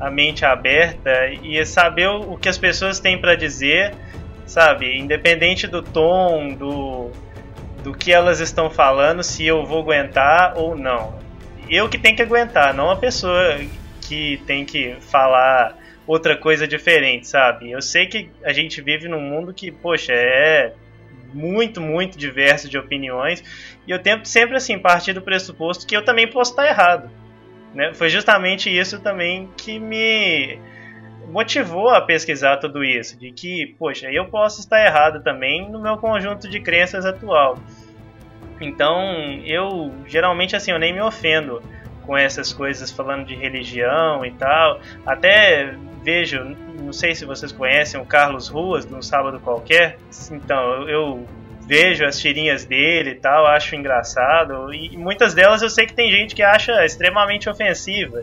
[SPEAKER 3] a mente aberta e saber o que as pessoas têm para dizer sabe? Independente do tom, do, do que elas estão falando, se eu vou aguentar ou não. Eu que tenho que aguentar, não a pessoa que tem que falar outra coisa diferente, sabe? Eu sei que a gente vive num mundo que, poxa, é muito, muito diverso de opiniões e eu tento sempre assim partir do pressuposto que eu também posso estar errado. Né? Foi justamente isso também que me motivou a pesquisar tudo isso, de que, poxa, eu posso estar errado também no meu conjunto de crenças atual. Então, eu geralmente assim, eu nem me ofendo com essas coisas falando de religião e tal. Até vejo, não sei se vocês conhecem o Carlos Ruas, de um sábado qualquer. Então, eu vejo as tirinhas dele e tal, acho engraçado. E muitas delas eu sei que tem gente que acha extremamente ofensiva.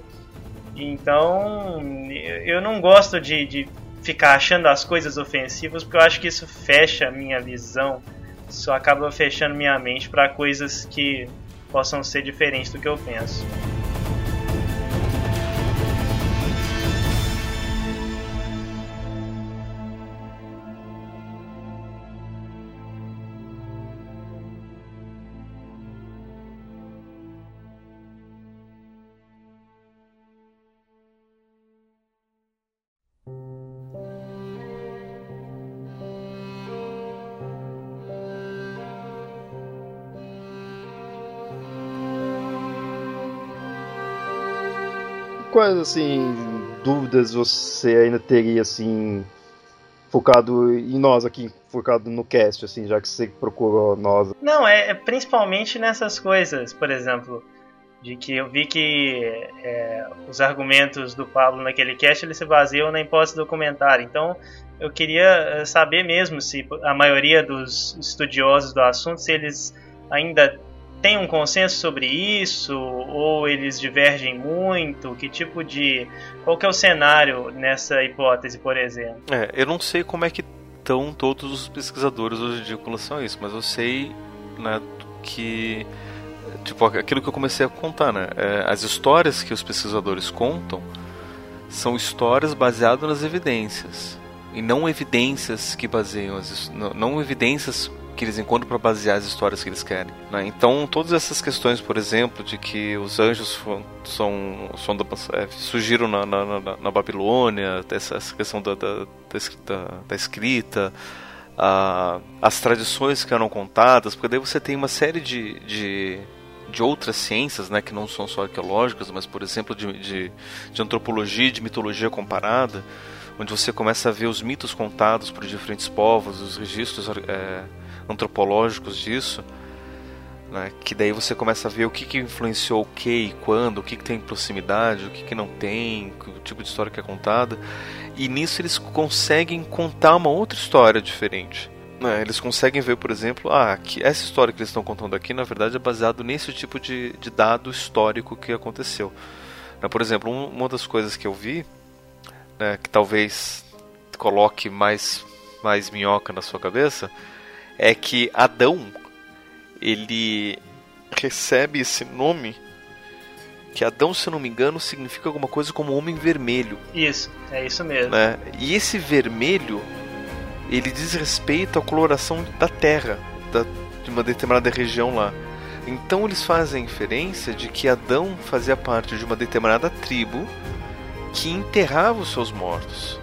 [SPEAKER 3] Então, eu não gosto de, de ficar achando as coisas ofensivas, porque eu acho que isso fecha a minha visão, isso acaba fechando minha mente para coisas que possam ser diferentes do que eu penso.
[SPEAKER 1] Quais, assim, dúvidas você ainda teria, assim, focado em nós aqui, focado no cast, assim, já que você procurou nós?
[SPEAKER 3] Não, é, é principalmente nessas coisas, por exemplo, de que eu vi que é, os argumentos do Pablo naquele cast ele se baseiam na hipótese documentária. Então, eu queria é, saber mesmo se a maioria dos estudiosos do assunto, se eles ainda tem um consenso sobre isso ou eles divergem muito? Que tipo de qual que é o cenário nessa hipótese, por exemplo?
[SPEAKER 2] É, eu não sei como é que estão todos os pesquisadores hoje em dia relação a isso, mas eu sei, né, que tipo aquilo que eu comecei a contar, né, é, as histórias que os pesquisadores contam são histórias baseadas nas evidências e não evidências que baseiam as não, não evidências que eles encontram para basear as histórias que eles querem. Né? Então, todas essas questões, por exemplo, de que os anjos são, são da, é, surgiram na, na, na, na, Babilônia, essa, essa questão da, da, da, da escrita, a, as tradições que eram contadas, porque daí você tem uma série de, de, de outras ciências, né, que não são só arqueológicas, mas, por exemplo, de, de, de antropologia, de mitologia comparada, onde você começa a ver os mitos contados por diferentes povos, os registros é, antropológicos disso, né, que daí você começa a ver o que, que influenciou o que e quando, o que, que tem proximidade, o que, que não tem, o tipo de história que é contada. E nisso eles conseguem contar uma outra história diferente. Né? Eles conseguem ver, por exemplo, ah, que essa história que eles estão contando aqui, na verdade, é baseado nesse tipo de, de dado histórico que aconteceu. Né? Por exemplo, um, uma das coisas que eu vi, né, que talvez coloque mais, mais minhoca na sua cabeça, é que Adão ele recebe esse nome que Adão, se não me engano, significa alguma coisa como homem vermelho.
[SPEAKER 3] Isso, é isso mesmo.
[SPEAKER 2] Né? E esse vermelho ele diz respeito à coloração da terra, da, de uma determinada região lá. Então eles fazem inferência de que Adão fazia parte de uma determinada tribo que enterrava os seus mortos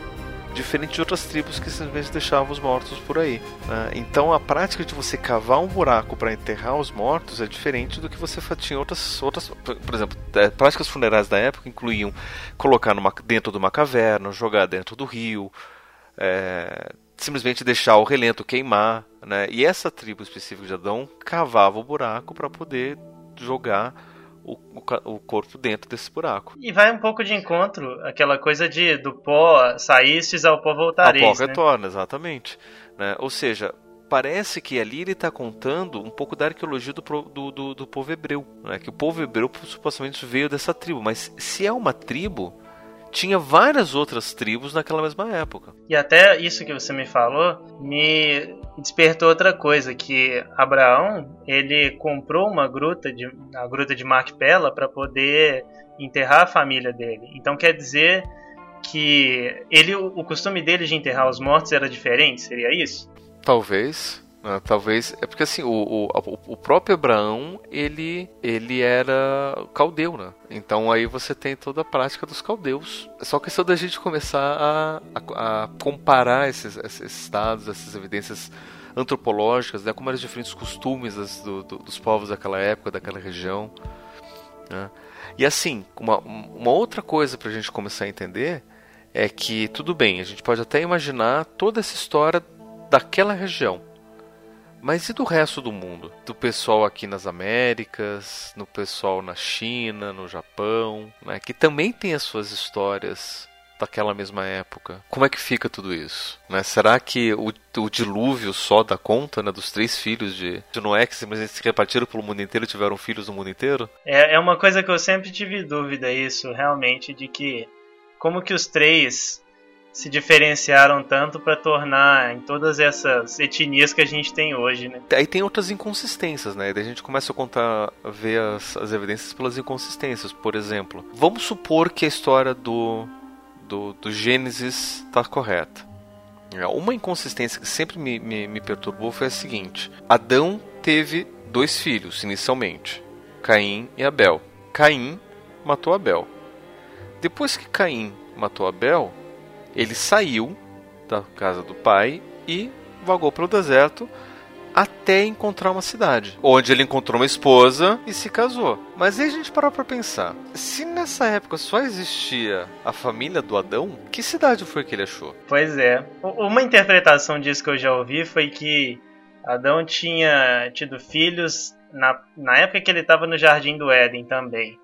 [SPEAKER 2] diferente de outras tribos que simplesmente deixavam os mortos por aí. Né? Então a prática de você cavar um buraco para enterrar os mortos é diferente do que você tinha outras, outras por exemplo, é, práticas funerárias da época incluíam colocar numa, dentro de uma caverna, jogar dentro do rio, é, simplesmente deixar o relento queimar, né? E essa tribo específica de Adão cavava o buraco para poder jogar o, o, o, corpo dentro desse buraco.
[SPEAKER 3] E vai um pouco de encontro aquela coisa de do pó saístes ao pó voltareis.
[SPEAKER 2] Ao pó
[SPEAKER 3] né?
[SPEAKER 2] retorna, exatamente. Né? Ou seja, parece que ali ele está contando um pouco da arqueologia do, do, do, do povo hebreu. Né? Que o povo hebreu supostamente veio dessa tribo. Mas se é uma tribo, tinha várias outras tribos naquela mesma época.
[SPEAKER 3] E até isso que você me falou me despertou outra coisa, que Abraão, ele comprou uma gruta, de, a gruta de Macpela, para poder enterrar a família dele. Então quer dizer que ele, o costume dele de enterrar os mortos era diferente, seria isso?
[SPEAKER 2] Talvez. Né? Talvez é porque assim o, o, o próprio Abraão ele ele era caldeu, né? Então aí você tem toda a prática dos caldeus. É só questão da gente começar a, a, a comparar esses, esses dados, essas evidências antropológicas, né? Como eram os diferentes costumes das, do, do, dos povos daquela época, daquela região. Né? E assim, uma, uma outra coisa para a gente começar a entender é que tudo bem, a gente pode até imaginar toda essa história daquela região. Mas e do resto do mundo? Do pessoal aqui nas Américas, no pessoal na China, no Japão, né? que também tem as suas histórias daquela mesma época. Como é que fica tudo isso? Né? Será que o, o, dilúvio só dá conta né, dos três filhos de, de Noé que simplesmente se repartiram pelo mundo inteiro e tiveram filhos no mundo inteiro?
[SPEAKER 3] É, é uma coisa que eu sempre tive dúvida isso, realmente, de que como que os três se diferenciaram tanto para tornar em todas essas etnias que a gente tem hoje, né?
[SPEAKER 2] Aí tem outras inconsistências, né? Daí a gente começa a contar, a ver as, as evidências pelas inconsistências. Por exemplo, vamos supor que a história do, do, do Gênesis está correta. É, uma inconsistência que sempre me, me, me perturbou foi a seguinte: Adão teve dois filhos inicialmente, Caim e Abel. Caim matou Abel. Depois que Caim matou Abel, ele saiu da casa do pai e vagou pelo deserto até encontrar uma cidade, onde ele encontrou uma esposa e se casou. Mas aí a gente parou para pensar: se nessa época só existia a família do Adão, que cidade foi que ele achou?
[SPEAKER 3] Pois é. Uma interpretação disso que eu já ouvi foi que Adão tinha tido filhos na, na época que ele estava no Jardim do Éden também.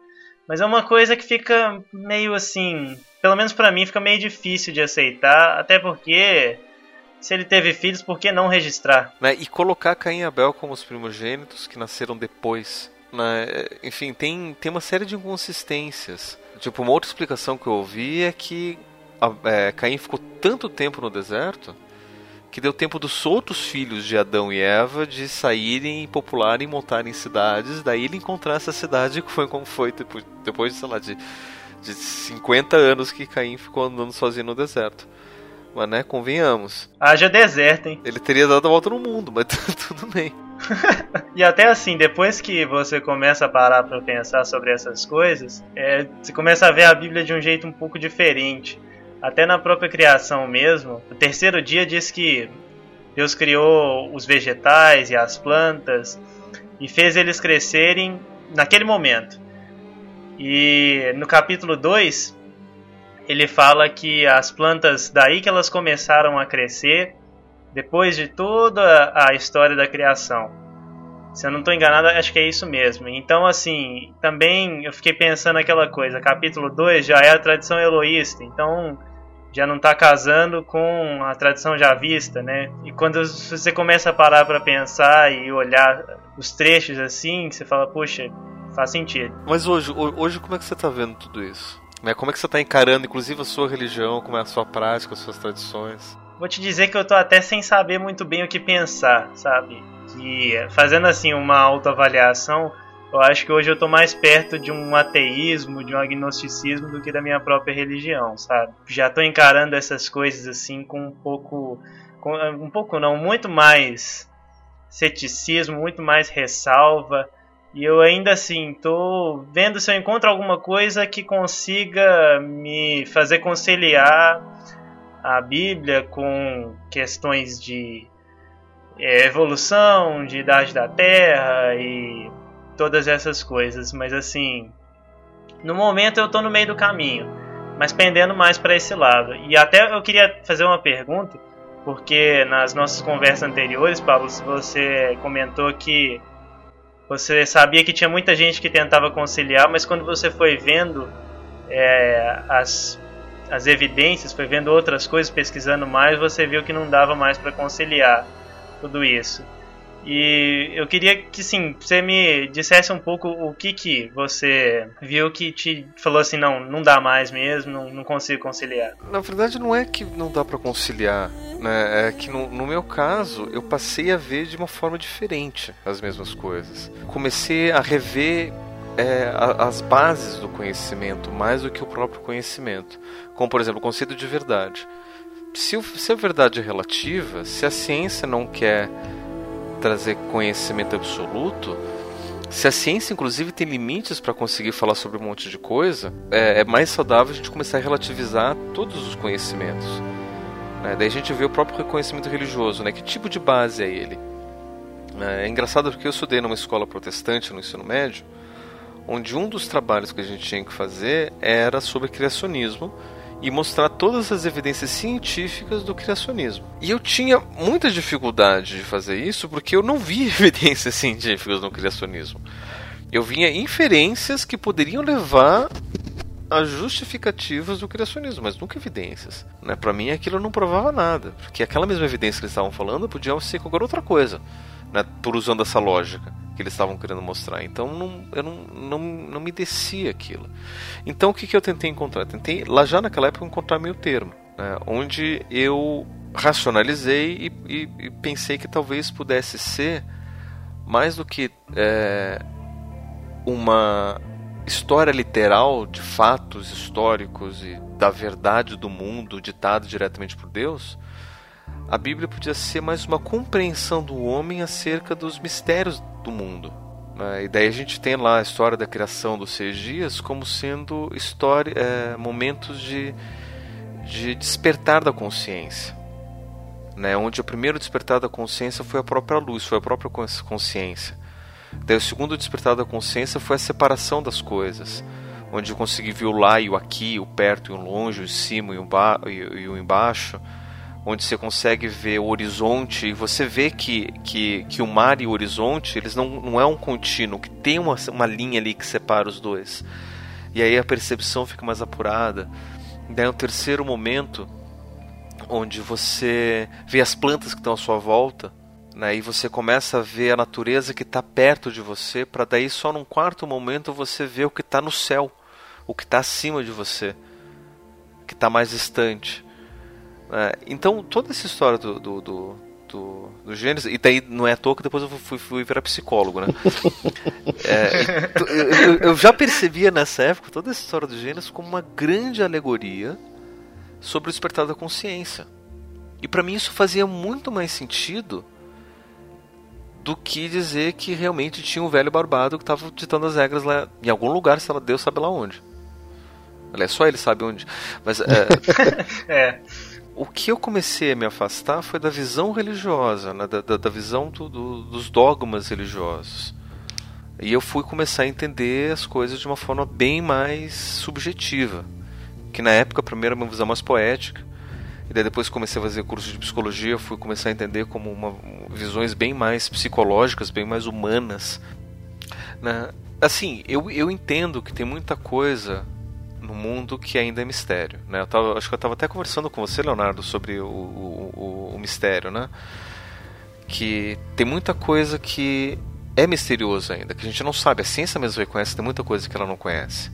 [SPEAKER 3] Mas é uma coisa que fica meio assim pelo menos para mim, fica meio difícil de aceitar, até porque se ele teve filhos, por que não registrar?
[SPEAKER 2] Né? E colocar Caim e Abel como os primogênitos que nasceram depois. Né? Enfim, tem, tem uma série de inconsistências. Tipo, uma outra explicação que eu ouvi é que é, Caim ficou tanto tempo no deserto que deu tempo dos outros filhos de Adão e Eva de saírem, popularem, montarem cidades, daí ele encontrar essa cidade que foi como foi depois, depois sei lá, de de 50 anos que Caim ficou andando sozinho no deserto. Mas, né, convenhamos.
[SPEAKER 3] Haja deserto, hein?
[SPEAKER 2] Ele teria dado a volta no mundo, mas tudo bem.
[SPEAKER 3] e até assim, depois que você começa a parar para pensar sobre essas coisas, é, você começa a ver a Bíblia de um jeito um pouco diferente. Até na própria criação mesmo, o terceiro dia diz que Deus criou os vegetais e as plantas e fez eles crescerem naquele momento. E no capítulo 2, ele fala que as plantas, daí que elas começaram a crescer, depois de toda a história da criação. Se eu não estou enganado, acho que é isso mesmo. Então, assim, também eu fiquei pensando aquela coisa: capítulo 2 já é a tradição eloísta, então já não está casando com a tradição já vista, né? E quando você começa a parar para pensar e olhar os trechos assim, você fala: puxa, Faz sentido.
[SPEAKER 2] Mas hoje, hoje como é que você está vendo tudo isso? Né, como é que você está encarando, inclusive, a sua religião, como é a sua prática, as suas tradições?
[SPEAKER 3] Vou te dizer que eu tô até sem saber muito bem o que pensar, sabe? Que fazendo assim uma autoavaliação, eu acho que hoje eu tô mais perto de um ateísmo, de um agnosticismo do que da minha própria religião, sabe? Já tô encarando essas coisas assim com um pouco com, um pouco não, muito mais ceticismo, muito mais ressalva e eu ainda assim tô vendo se eu encontro alguma coisa que consiga me fazer conciliar a Bíblia com questões de é, evolução, de idade da Terra e todas essas coisas, mas assim, no momento eu estou no meio do caminho, mas pendendo mais para esse lado. E até eu queria fazer uma pergunta, porque nas nossas conversas anteriores, Pablo, você comentou que você sabia que tinha muita gente que tentava conciliar, mas quando você foi vendo é, as, as evidências, foi vendo outras coisas, pesquisando mais, você viu que não dava mais para conciliar tudo isso. E eu queria que sim, você me dissesse um pouco o que que você viu que te falou assim, não, não dá mais mesmo, não, não consigo conciliar.
[SPEAKER 2] Na verdade não é que não dá para conciliar, né? É que no, no, meu caso eu passei a ver de uma forma diferente as mesmas coisas. Comecei a rever é, as bases do conhecimento mais do que o próprio conhecimento, como por exemplo o conceito de verdade. Se, se a verdade é relativa, se a ciência não quer trazer conhecimento absoluto, se a ciência inclusive tem limites para conseguir falar sobre um monte de coisa, é, é, mais saudável a gente começar a relativizar todos os conhecimentos. Né? Daí a gente vê o próprio reconhecimento religioso, né? Que tipo de base é ele? É, é engraçado porque eu estudei numa escola protestante no ensino médio, onde um dos trabalhos que a gente tinha que fazer era sobre criacionismo e mostrar todas as evidências científicas do criacionismo. E eu tinha muita dificuldade de fazer isso porque eu não via evidências científicas no criacionismo. Eu vinha inferências que poderiam levar a justificativas do criacionismo, mas nunca evidências. Né? Para mim aquilo não provava nada, porque aquela mesma evidência que eles estavam falando podia ser qualquer outra coisa, né? por usando essa lógica que eles estavam querendo mostrar. Então não, eu não, não, não me descia aquilo. Então o que, que eu tentei encontrar? Tentei, lá já naquela época, encontrar meio termo, né, onde eu racionalizei e, e, e, pensei que talvez pudesse ser mais do que é, uma história literal de fatos históricos e da verdade do mundo ditado diretamente por Deus, a Bíblia podia ser mais uma compreensão do homem acerca dos mistérios do mundo. Né? E daí a gente tem lá a história da criação dos seis dias como sendo história, é, momentos de, de despertar da consciência. Né? Onde o primeiro despertar da consciência foi a própria luz, foi a própria consciência. Daí o segundo despertar da consciência foi a separação das coisas, onde eu consegui ver o lá e o aqui, o perto e o longe, o cima e o, e, e o embaixo onde você consegue ver o horizonte e você vê que, que, que o mar e o horizonte eles não, não é um contínuo, que tem uma, uma linha ali que separa os dois. E aí a percepção fica mais apurada. Daí um terceiro momento onde você vê as plantas que estão à sua volta, né, e você começa a ver a natureza que está perto de você, para daí só num quarto momento você ver o que está no céu, o que está acima de você, que está mais distante. É, então, toda essa história do, do, do, do, do Gênesis, e daí não é à toa que depois eu fui, fui virar psicólogo, né? é, eu, eu, já percebia nessa época toda essa história do Gênesis como uma grande alegoria sobre o despertar da consciência. E para mim isso fazia muito mais sentido do que dizer que realmente tinha um velho barbado que estava ditando as regras lá em algum lugar, se ela Deus sabe lá onde. Aliás, só ele sabe onde. Mas é. é o que eu comecei a me afastar foi da visão religiosa, né? da, da, da, visão do, do, dos dogmas religiosos. E eu fui começar a entender as coisas de uma forma bem mais subjetiva. Que na época, primeiro, era uma visão mais poética. E daí depois comecei a fazer curso de psicologia, fui começar a entender como uma, visões bem mais psicológicas, bem mais humanas. Né? Assim, eu, eu entendo que tem muita coisa no mundo que ainda é mistério. Né? Eu tava, acho que eu estava até conversando com você, Leonardo, sobre o, o, o, mistério, né? Que tem muita coisa que é misterioso ainda, que a gente não sabe. A ciência mesmo reconhece, tem muita coisa que ela não conhece.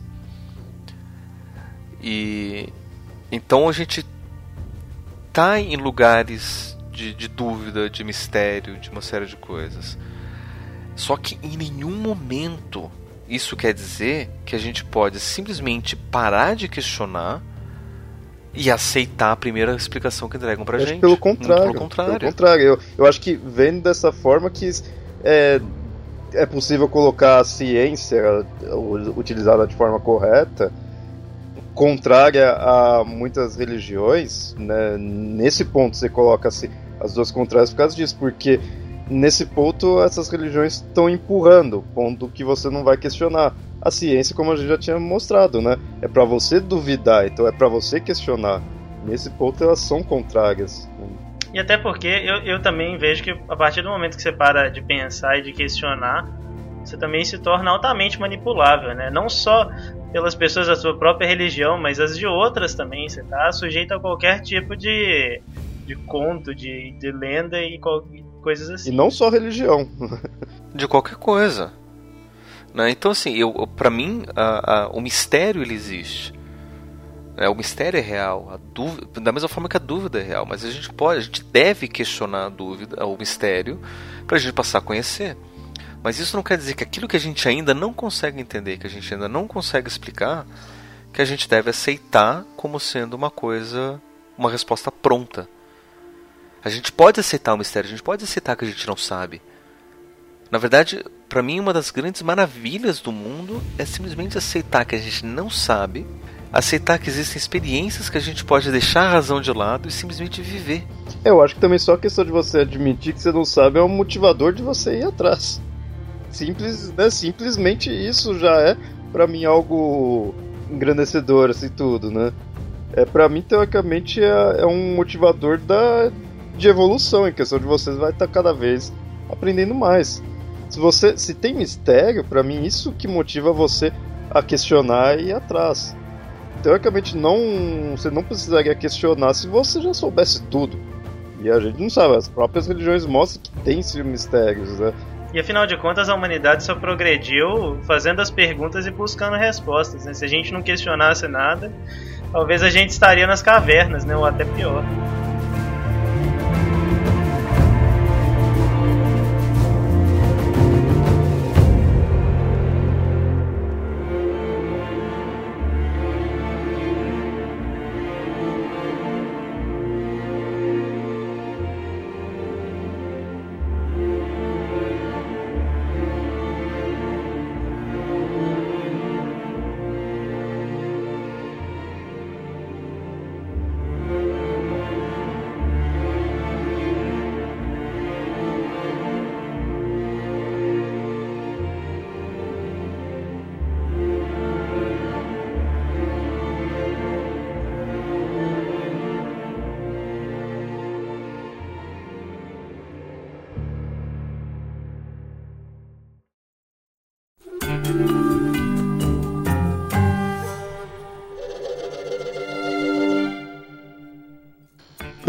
[SPEAKER 2] E então a gente tá em lugares de, de dúvida, de mistério, de uma série de coisas. Só que em nenhum momento isso quer dizer que a gente pode simplesmente parar de questionar e aceitar a primeira explicação que entregam pra
[SPEAKER 1] eu
[SPEAKER 2] gente.
[SPEAKER 1] Pelo contrário. pelo contrário. Pelo contrário. Eu, eu acho que vendo dessa forma que é, é possível colocar a ciência utilizada de forma correta contrária a muitas religiões, né, nesse ponto você coloca assim, as duas contrárias por causa disso, porque nesse ponto essas religiões estão empurrando, ponto que você não vai questionar. A ciência, como a gente já tinha mostrado, né, é para você duvidar, então é para você questionar. Nesse ponto elas são contrárias.
[SPEAKER 3] E até porque eu, eu também vejo que a partir do momento que você para de pensar e de questionar, você também se torna altamente manipulável, né? Não só pelas pessoas da sua própria religião, mas as de outras também. Você está sujeito a qualquer tipo de, de conto, de, de lenda e coisas assim.
[SPEAKER 1] E não só religião.
[SPEAKER 2] de qualquer coisa. Né? Então, assim, eu, para mim, a, a, o mistério ele existe. É, o mistério é real, a dúvida, da mesma forma que a dúvida é real, mas a gente pode, a gente deve questionar a dúvida, o mistério, para a gente passar a conhecer. Mas isso não quer dizer que aquilo que a gente ainda não consegue entender, que a gente ainda não consegue explicar, que a gente deve aceitar como sendo uma coisa, uma resposta pronta. A gente pode aceitar o mistério, a gente pode aceitar que a gente não sabe. Na verdade, para mim, uma das grandes maravilhas do mundo é simplesmente aceitar que a gente não sabe aceitar que existem experiências que a gente pode deixar a razão de lado e simplesmente viver.
[SPEAKER 1] Eu acho que também só a questão de você admitir que você não sabe é um motivador de você ir atrás. Simples, né? Simplesmente isso já é para mim algo engrandecedor assim tudo, né? É para mim teoricamente é, é, um motivador da de evolução em questão de vocês vai estar cada vez aprendendo mais. Se você se tem mistério, para mim isso que motiva você a questionar e ir atrás teoricamente não você não precisaria questionar se você já soubesse tudo. E a gente não sabe, as próprias religiões mostram que tem esses mistérios, né?
[SPEAKER 3] E afinal de contas, a humanidade só progrediu fazendo as perguntas e buscando respostas. Né? Se a gente não questionasse nada, talvez a gente estaria nas cavernas, né? ou até pior.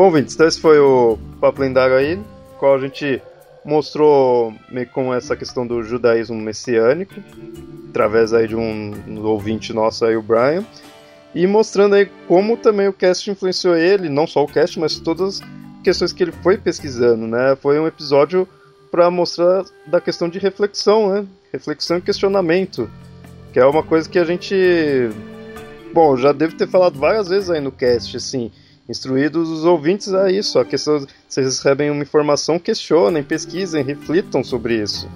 [SPEAKER 1] Bom, Vintes, então esse foi o Papo Lendário aí, qual a gente mostrou meio com essa questão do judaísmo messiânico, através aí de um, um ouvinte nosso aí, o Brian, e mostrando aí como também o cast influenciou ele, não só o cast, mas todas as questões que ele foi pesquisando, né? Foi um episódio para mostrar da questão de reflexão, né? Reflexão e questionamento, que é uma coisa que a gente, bom, já devo ter falado várias vezes aí no cast, assim, instruídos os ouvintes a isso. A questão, vocês recebem uma informação, questionem, pesquisem, reflitam sobre isso.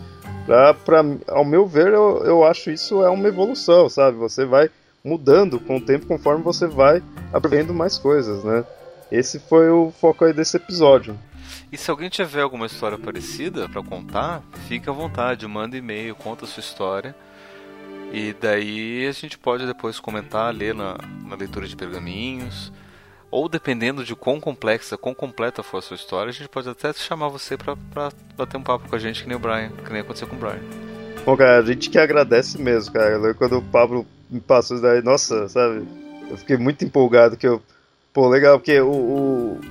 [SPEAKER 1] Pra, pra, ao meu ver, eu, eu acho isso é uma evolução, sabe? Você vai mudando com o tempo conforme você vai aprendendo mais coisas, né? Esse foi o foco aí desse episódio.
[SPEAKER 2] E se alguém tiver alguma história parecida para contar, fique à vontade, manda e-mail, conta a sua história. E daí a gente pode depois comentar, ler na, na leitura de pergaminhos ou dependendo de quão complexa, quão completa for a sua história, a gente pode até chamar você pra bater um papo com a gente, que nem o Brian, que nem aconteceu com o Brian.
[SPEAKER 1] Bom, cara, a gente que agradece mesmo, cara. Quando o Pablo me passou isso daí, nossa, sabe? Eu fiquei muito empolgado que eu. Pô, legal, porque o, o,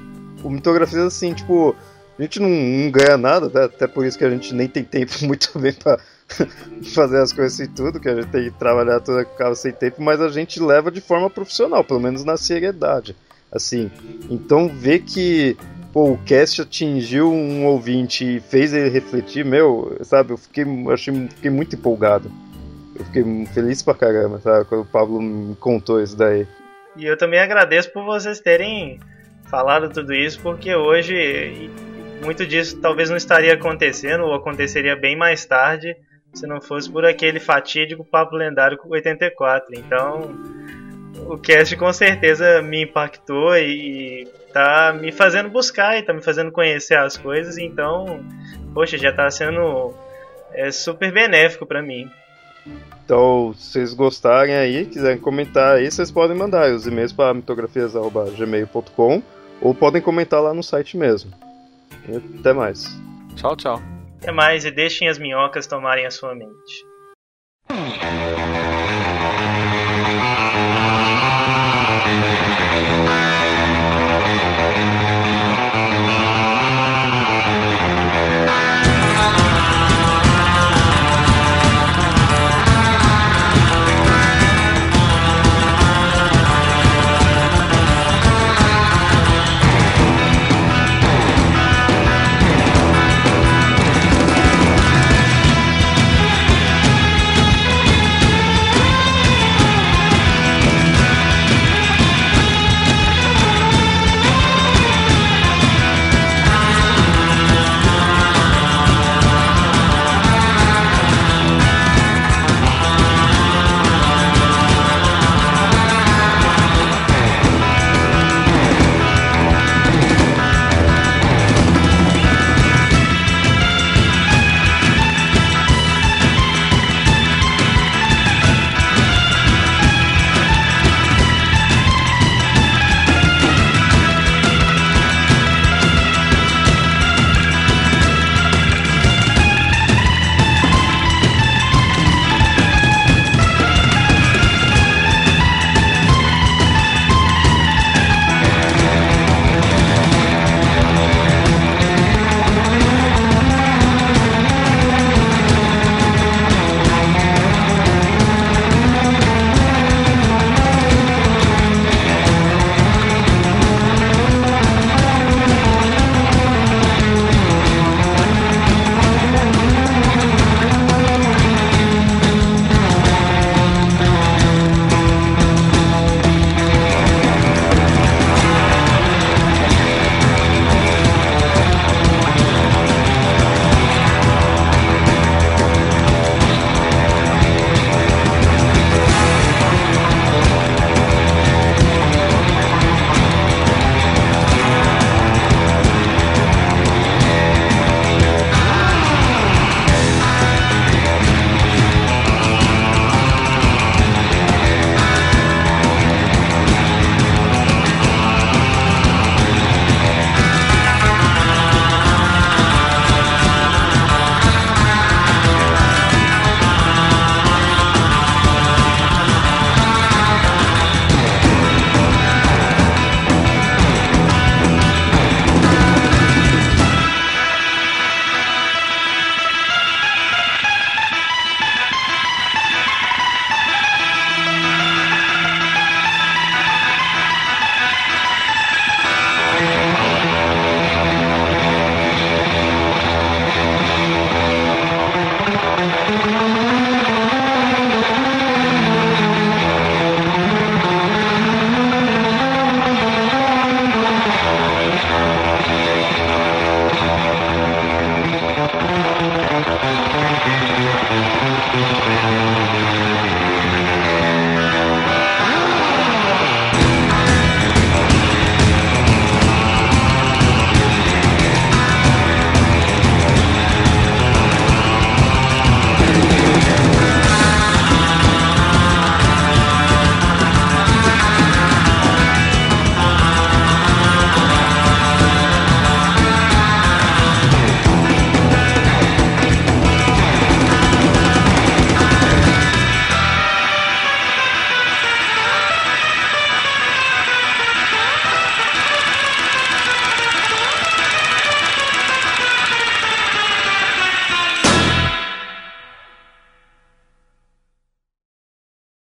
[SPEAKER 1] o Mitografia, assim, tipo, a gente não, não ganha nada, né? até por isso que a gente nem tem tempo muito bem pra fazer as coisas e tudo, que a gente tem que trabalhar toda casa sem tempo, mas a gente leva de forma profissional, pelo menos na seriedade assim. Então ver que pô, o cast atingiu um ouvinte e fez ele refletir, meu, sabe, eu fiquei, achei, fiquei muito empolgado. Eu fiquei feliz pra caramba, sabe, quando o Pablo me contou isso daí.
[SPEAKER 3] E eu também agradeço por vocês terem falado tudo isso, porque hoje muito disso talvez não estaria acontecendo, ou aconteceria bem mais tarde, se não fosse por aquele fatídico papo lendário com 84. Então, o cast com certeza me impactou e tá me fazendo buscar e tá me fazendo conhecer as coisas, então, poxa, já tá sendo é, super benéfico para mim.
[SPEAKER 1] Então, se vocês gostarem aí, quiserem comentar aí, vocês podem mandar os e-mails para mitografias.gmail.com ou podem comentar lá no site mesmo. E até mais.
[SPEAKER 2] Tchau, tchau.
[SPEAKER 3] Até mais e deixem as minhocas tomarem a sua mente.